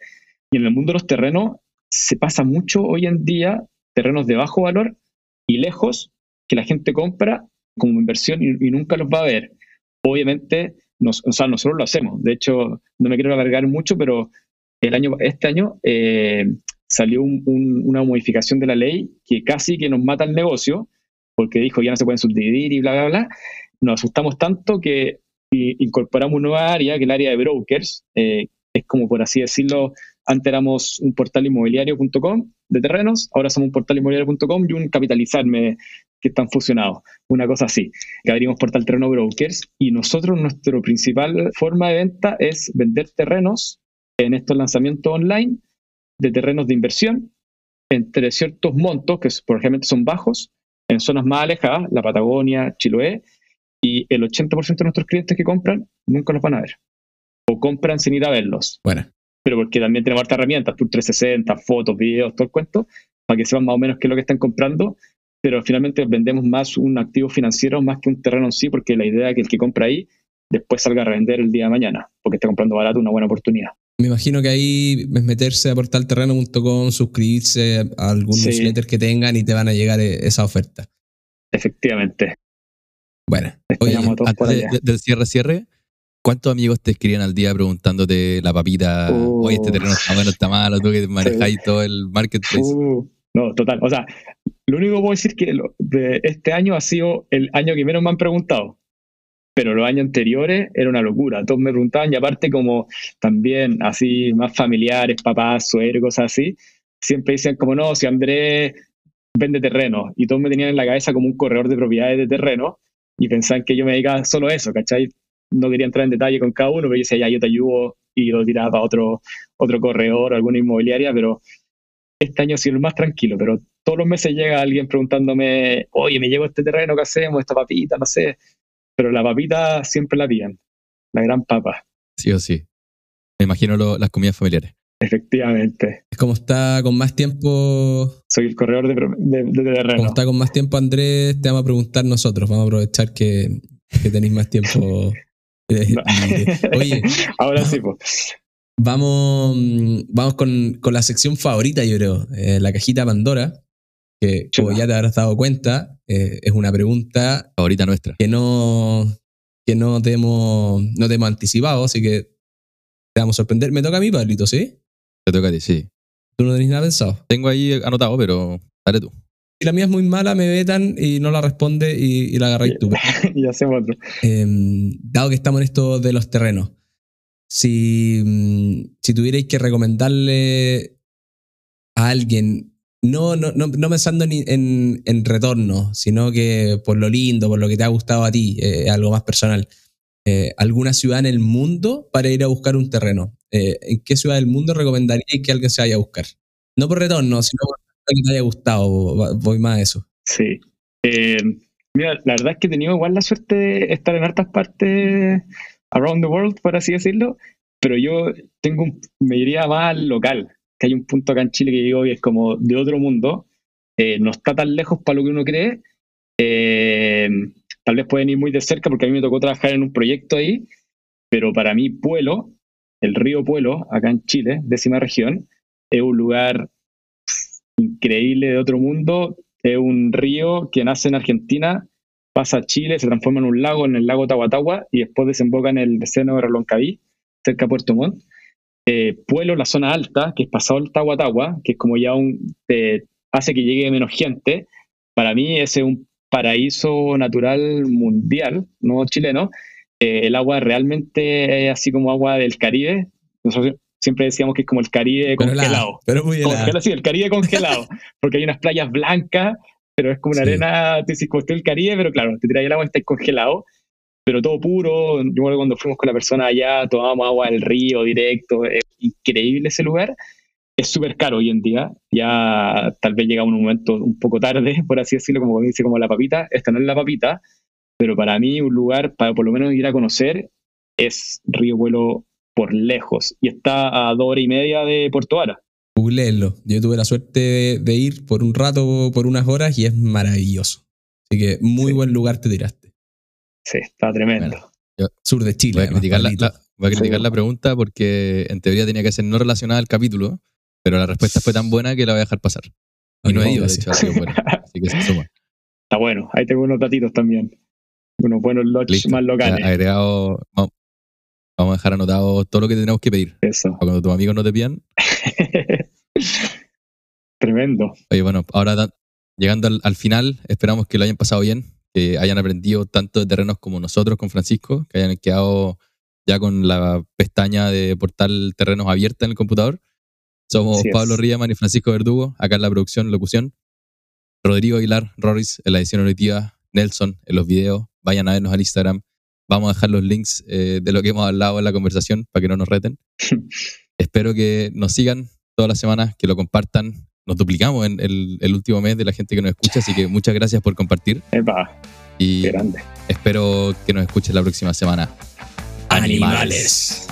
Y en el mundo de los terrenos se pasa mucho hoy en día terrenos de bajo valor y lejos que la gente compra como inversión y, nunca los va a ver. Obviamente, nos, o sea, nosotros lo hacemos. De hecho, no me quiero alargar mucho, pero el año, este año eh, salió una modificación de la ley que casi que nos mata el negocio, porque dijo ya no se pueden subdividir y bla, bla, bla. Nos asustamos tanto que incorporamos una nueva área, que es el área de brokers, eh, es como por así decirlo, antes éramos un portal inmobiliario.com de terrenos, ahora somos un portal inmobiliario.com y un capitalizarme que están fusionados, una cosa así, que abrimos portal terreno brokers y nosotros nuestra principal forma de venta es vender terrenos en estos lanzamientos online de terrenos de inversión entre ciertos montos que por ejemplo son bajos en zonas más alejadas, la Patagonia, Chiloé, y el 80% de nuestros clientes que compran nunca los van a ver o compran sin ir a verlos.
Bueno.
Pero porque también tenemos hartas herramientas, Tour 360, fotos, videos, todo el cuento, para que sepan más o menos qué es lo que están comprando. Pero finalmente vendemos más un activo financiero más que un terreno en sí, porque la idea es que el que compra ahí después salga a revender el día de mañana, porque está comprando barato una buena oportunidad.
Me imagino que ahí es meterse a portalterreno.com, suscribirse a algún newsletter que tengan y te van a llegar e-, esa oferta.
Efectivamente.
Bueno,
oye, antes del cierre, cierre, ¿Cuántos amigos te escribían al día preguntándote la papita, oye, este terreno está bueno, está malo, tú que manejáis todo el marketplace?
Uh, no, total. O sea, lo único que puedo decir es que de este año ha sido el año que menos me han preguntado. Pero los años anteriores era una locura. Todos me preguntaban y aparte como también así más familiares, papás, suegros, cosas así, siempre decían como no, si Andrés vende terreno y todos me tenían en la cabeza como un corredor de propiedades de terreno y pensaban que yo me dedicaba solo a eso, ¿cachai? no quería entrar en detalle con cada uno, pero yo decía, ya, yo te ayudo y lo tiraba a otro, otro corredor alguna inmobiliaria, pero este año ha sido el más tranquilo, pero todos los meses llega alguien preguntándome, oye, me llevo este terreno, ¿qué hacemos? Esta papita, no sé. Pero la papita siempre la pillan, la gran papa.
Sí o sí. Me imagino las comidas familiares.
Efectivamente.
Como está con más tiempo.
Soy el corredor de, de, de, terreno.
Como está con más tiempo Andrés, te vamos a preguntar nosotros. Vamos a aprovechar que, que tenéis más tiempo
Oye, ahora sí, pues.
Vamos, vamos con, con, la sección favorita, yo creo, eh, la cajita Pandora, que como ya te habrás dado cuenta, eh, es una pregunta
favorita nuestra.
Que no, que no te hemos, no te hemos anticipado, así que te vamos a sorprender. Me toca a mí, Pablito, ¿sí?
Te toca a ti, sí.
¿Tú no tenés nada pensado?
Tengo ahí anotado, pero dale tú.
Si la mía es muy mala, me vetan y no la responde y, la agarráis tú.
y hacemos otro.
Em, dado que estamos en esto de los terrenos, si, mm, si tuvierais que recomendarle a alguien, no, no, no, no pensando en, en, retorno, sino que por lo lindo, por lo que te ha gustado a ti, eh, algo más personal, eh, alguna ciudad en el mundo para ir a buscar un terreno. Eh, ¿En qué ciudad del mundo recomendaríais que alguien se vaya a buscar? No por retorno, sino por que te haya gustado, voy más a eso.
Sí. Eh, mira, la verdad es que he tenido igual la suerte de estar en hartas partes around the world, por así decirlo, pero yo tengo me diría más local, que hay un punto acá en Chile que digo y es como de otro mundo, eh, no está tan lejos para lo que uno cree, eh, tal vez pueden ir muy de cerca porque a mí me tocó trabajar en un proyecto ahí, pero para mí Pueblo, el río Pueblo, acá en Chile, décima región, es un lugar increíble de otro mundo. Es un río que nace en Argentina pasa a Chile, se transforma en un lago, en el lago Tahuatahua, y después desemboca en el seno de Reloncaví, cerca de Puerto Montt. Eh, Pueblo, la zona alta, que es pasado el Tahuatahua, que es como ya un... te hace que llegue menos gente. Para mí ese es un paraíso natural mundial, no chileno. Eh, el agua realmente es así como agua del Caribe. Nosotros siempre decíamos que es como el Caribe
Pero
congelado.
pero muy.
Congelado, sí, el Caribe congelado, porque hay unas playas blancas, pero es como una
Sí.
arena, te circunscribe el Caribe, pero claro, te tiras el agua y está congelado, pero todo puro. Yo me acuerdo cuando fuimos con la persona allá, tomábamos agua del río directo, es increíble ese lugar. Es súper caro hoy en día, ya tal vez llega un momento un poco tarde, por así decirlo, como dice, como la papita. Esta no es la papita, pero para mí un lugar para por lo menos ir a conocer es Río Vuelo por lejos y está a dos horas y media de Puerto Vara.
Googleenlo. Yo tuve la suerte de, de ir por un rato, por unas horas, y es maravilloso. Así que muy
Sí.
buen lugar te tiraste.
Sí, está tremendo.
Bueno.
Sur de Chile.
Voy a criticar, la,
Pablito.
la- voy a criticar
Sí.
la pregunta porque en teoría tenía que ser no relacionada al capítulo, pero la respuesta fue tan buena que la voy a dejar pasar. Y no he ido, de hecho, así que bueno. Así que se suma.
Está bueno. Ahí tengo unos datitos también. Unos buenos
Listo.
más locales.
Ya Agregado, vamos, vamos a dejar anotado todo lo que tenemos que pedir.
Eso.
Para cuando tus amigos no te pidan.
Tremendo.
Oye, bueno, ahora llegando al, al final, esperamos que lo hayan pasado bien, que hayan aprendido tanto de terrenos como nosotros con Francisco, que hayan quedado ya con la pestaña de portal terrenos abierta en el computador. Somos
Así.
Pablo Riemann y Francisco Verdugo, acá en la producción, locución. Rodrigo Aguilar, Rorris en la edición auditiva, Nelson en los videos. Vayan a vernos al Instagram. Vamos a dejar los links eh, de lo que hemos hablado en la conversación para que no nos reten. Espero que nos sigan todas las semanas, que lo compartan. Nos duplicamos en el, el último mes de la gente que nos escucha, así que muchas gracias por compartir
Epa,
y
grande.
espero que nos escuchen la próxima semana.
Animales.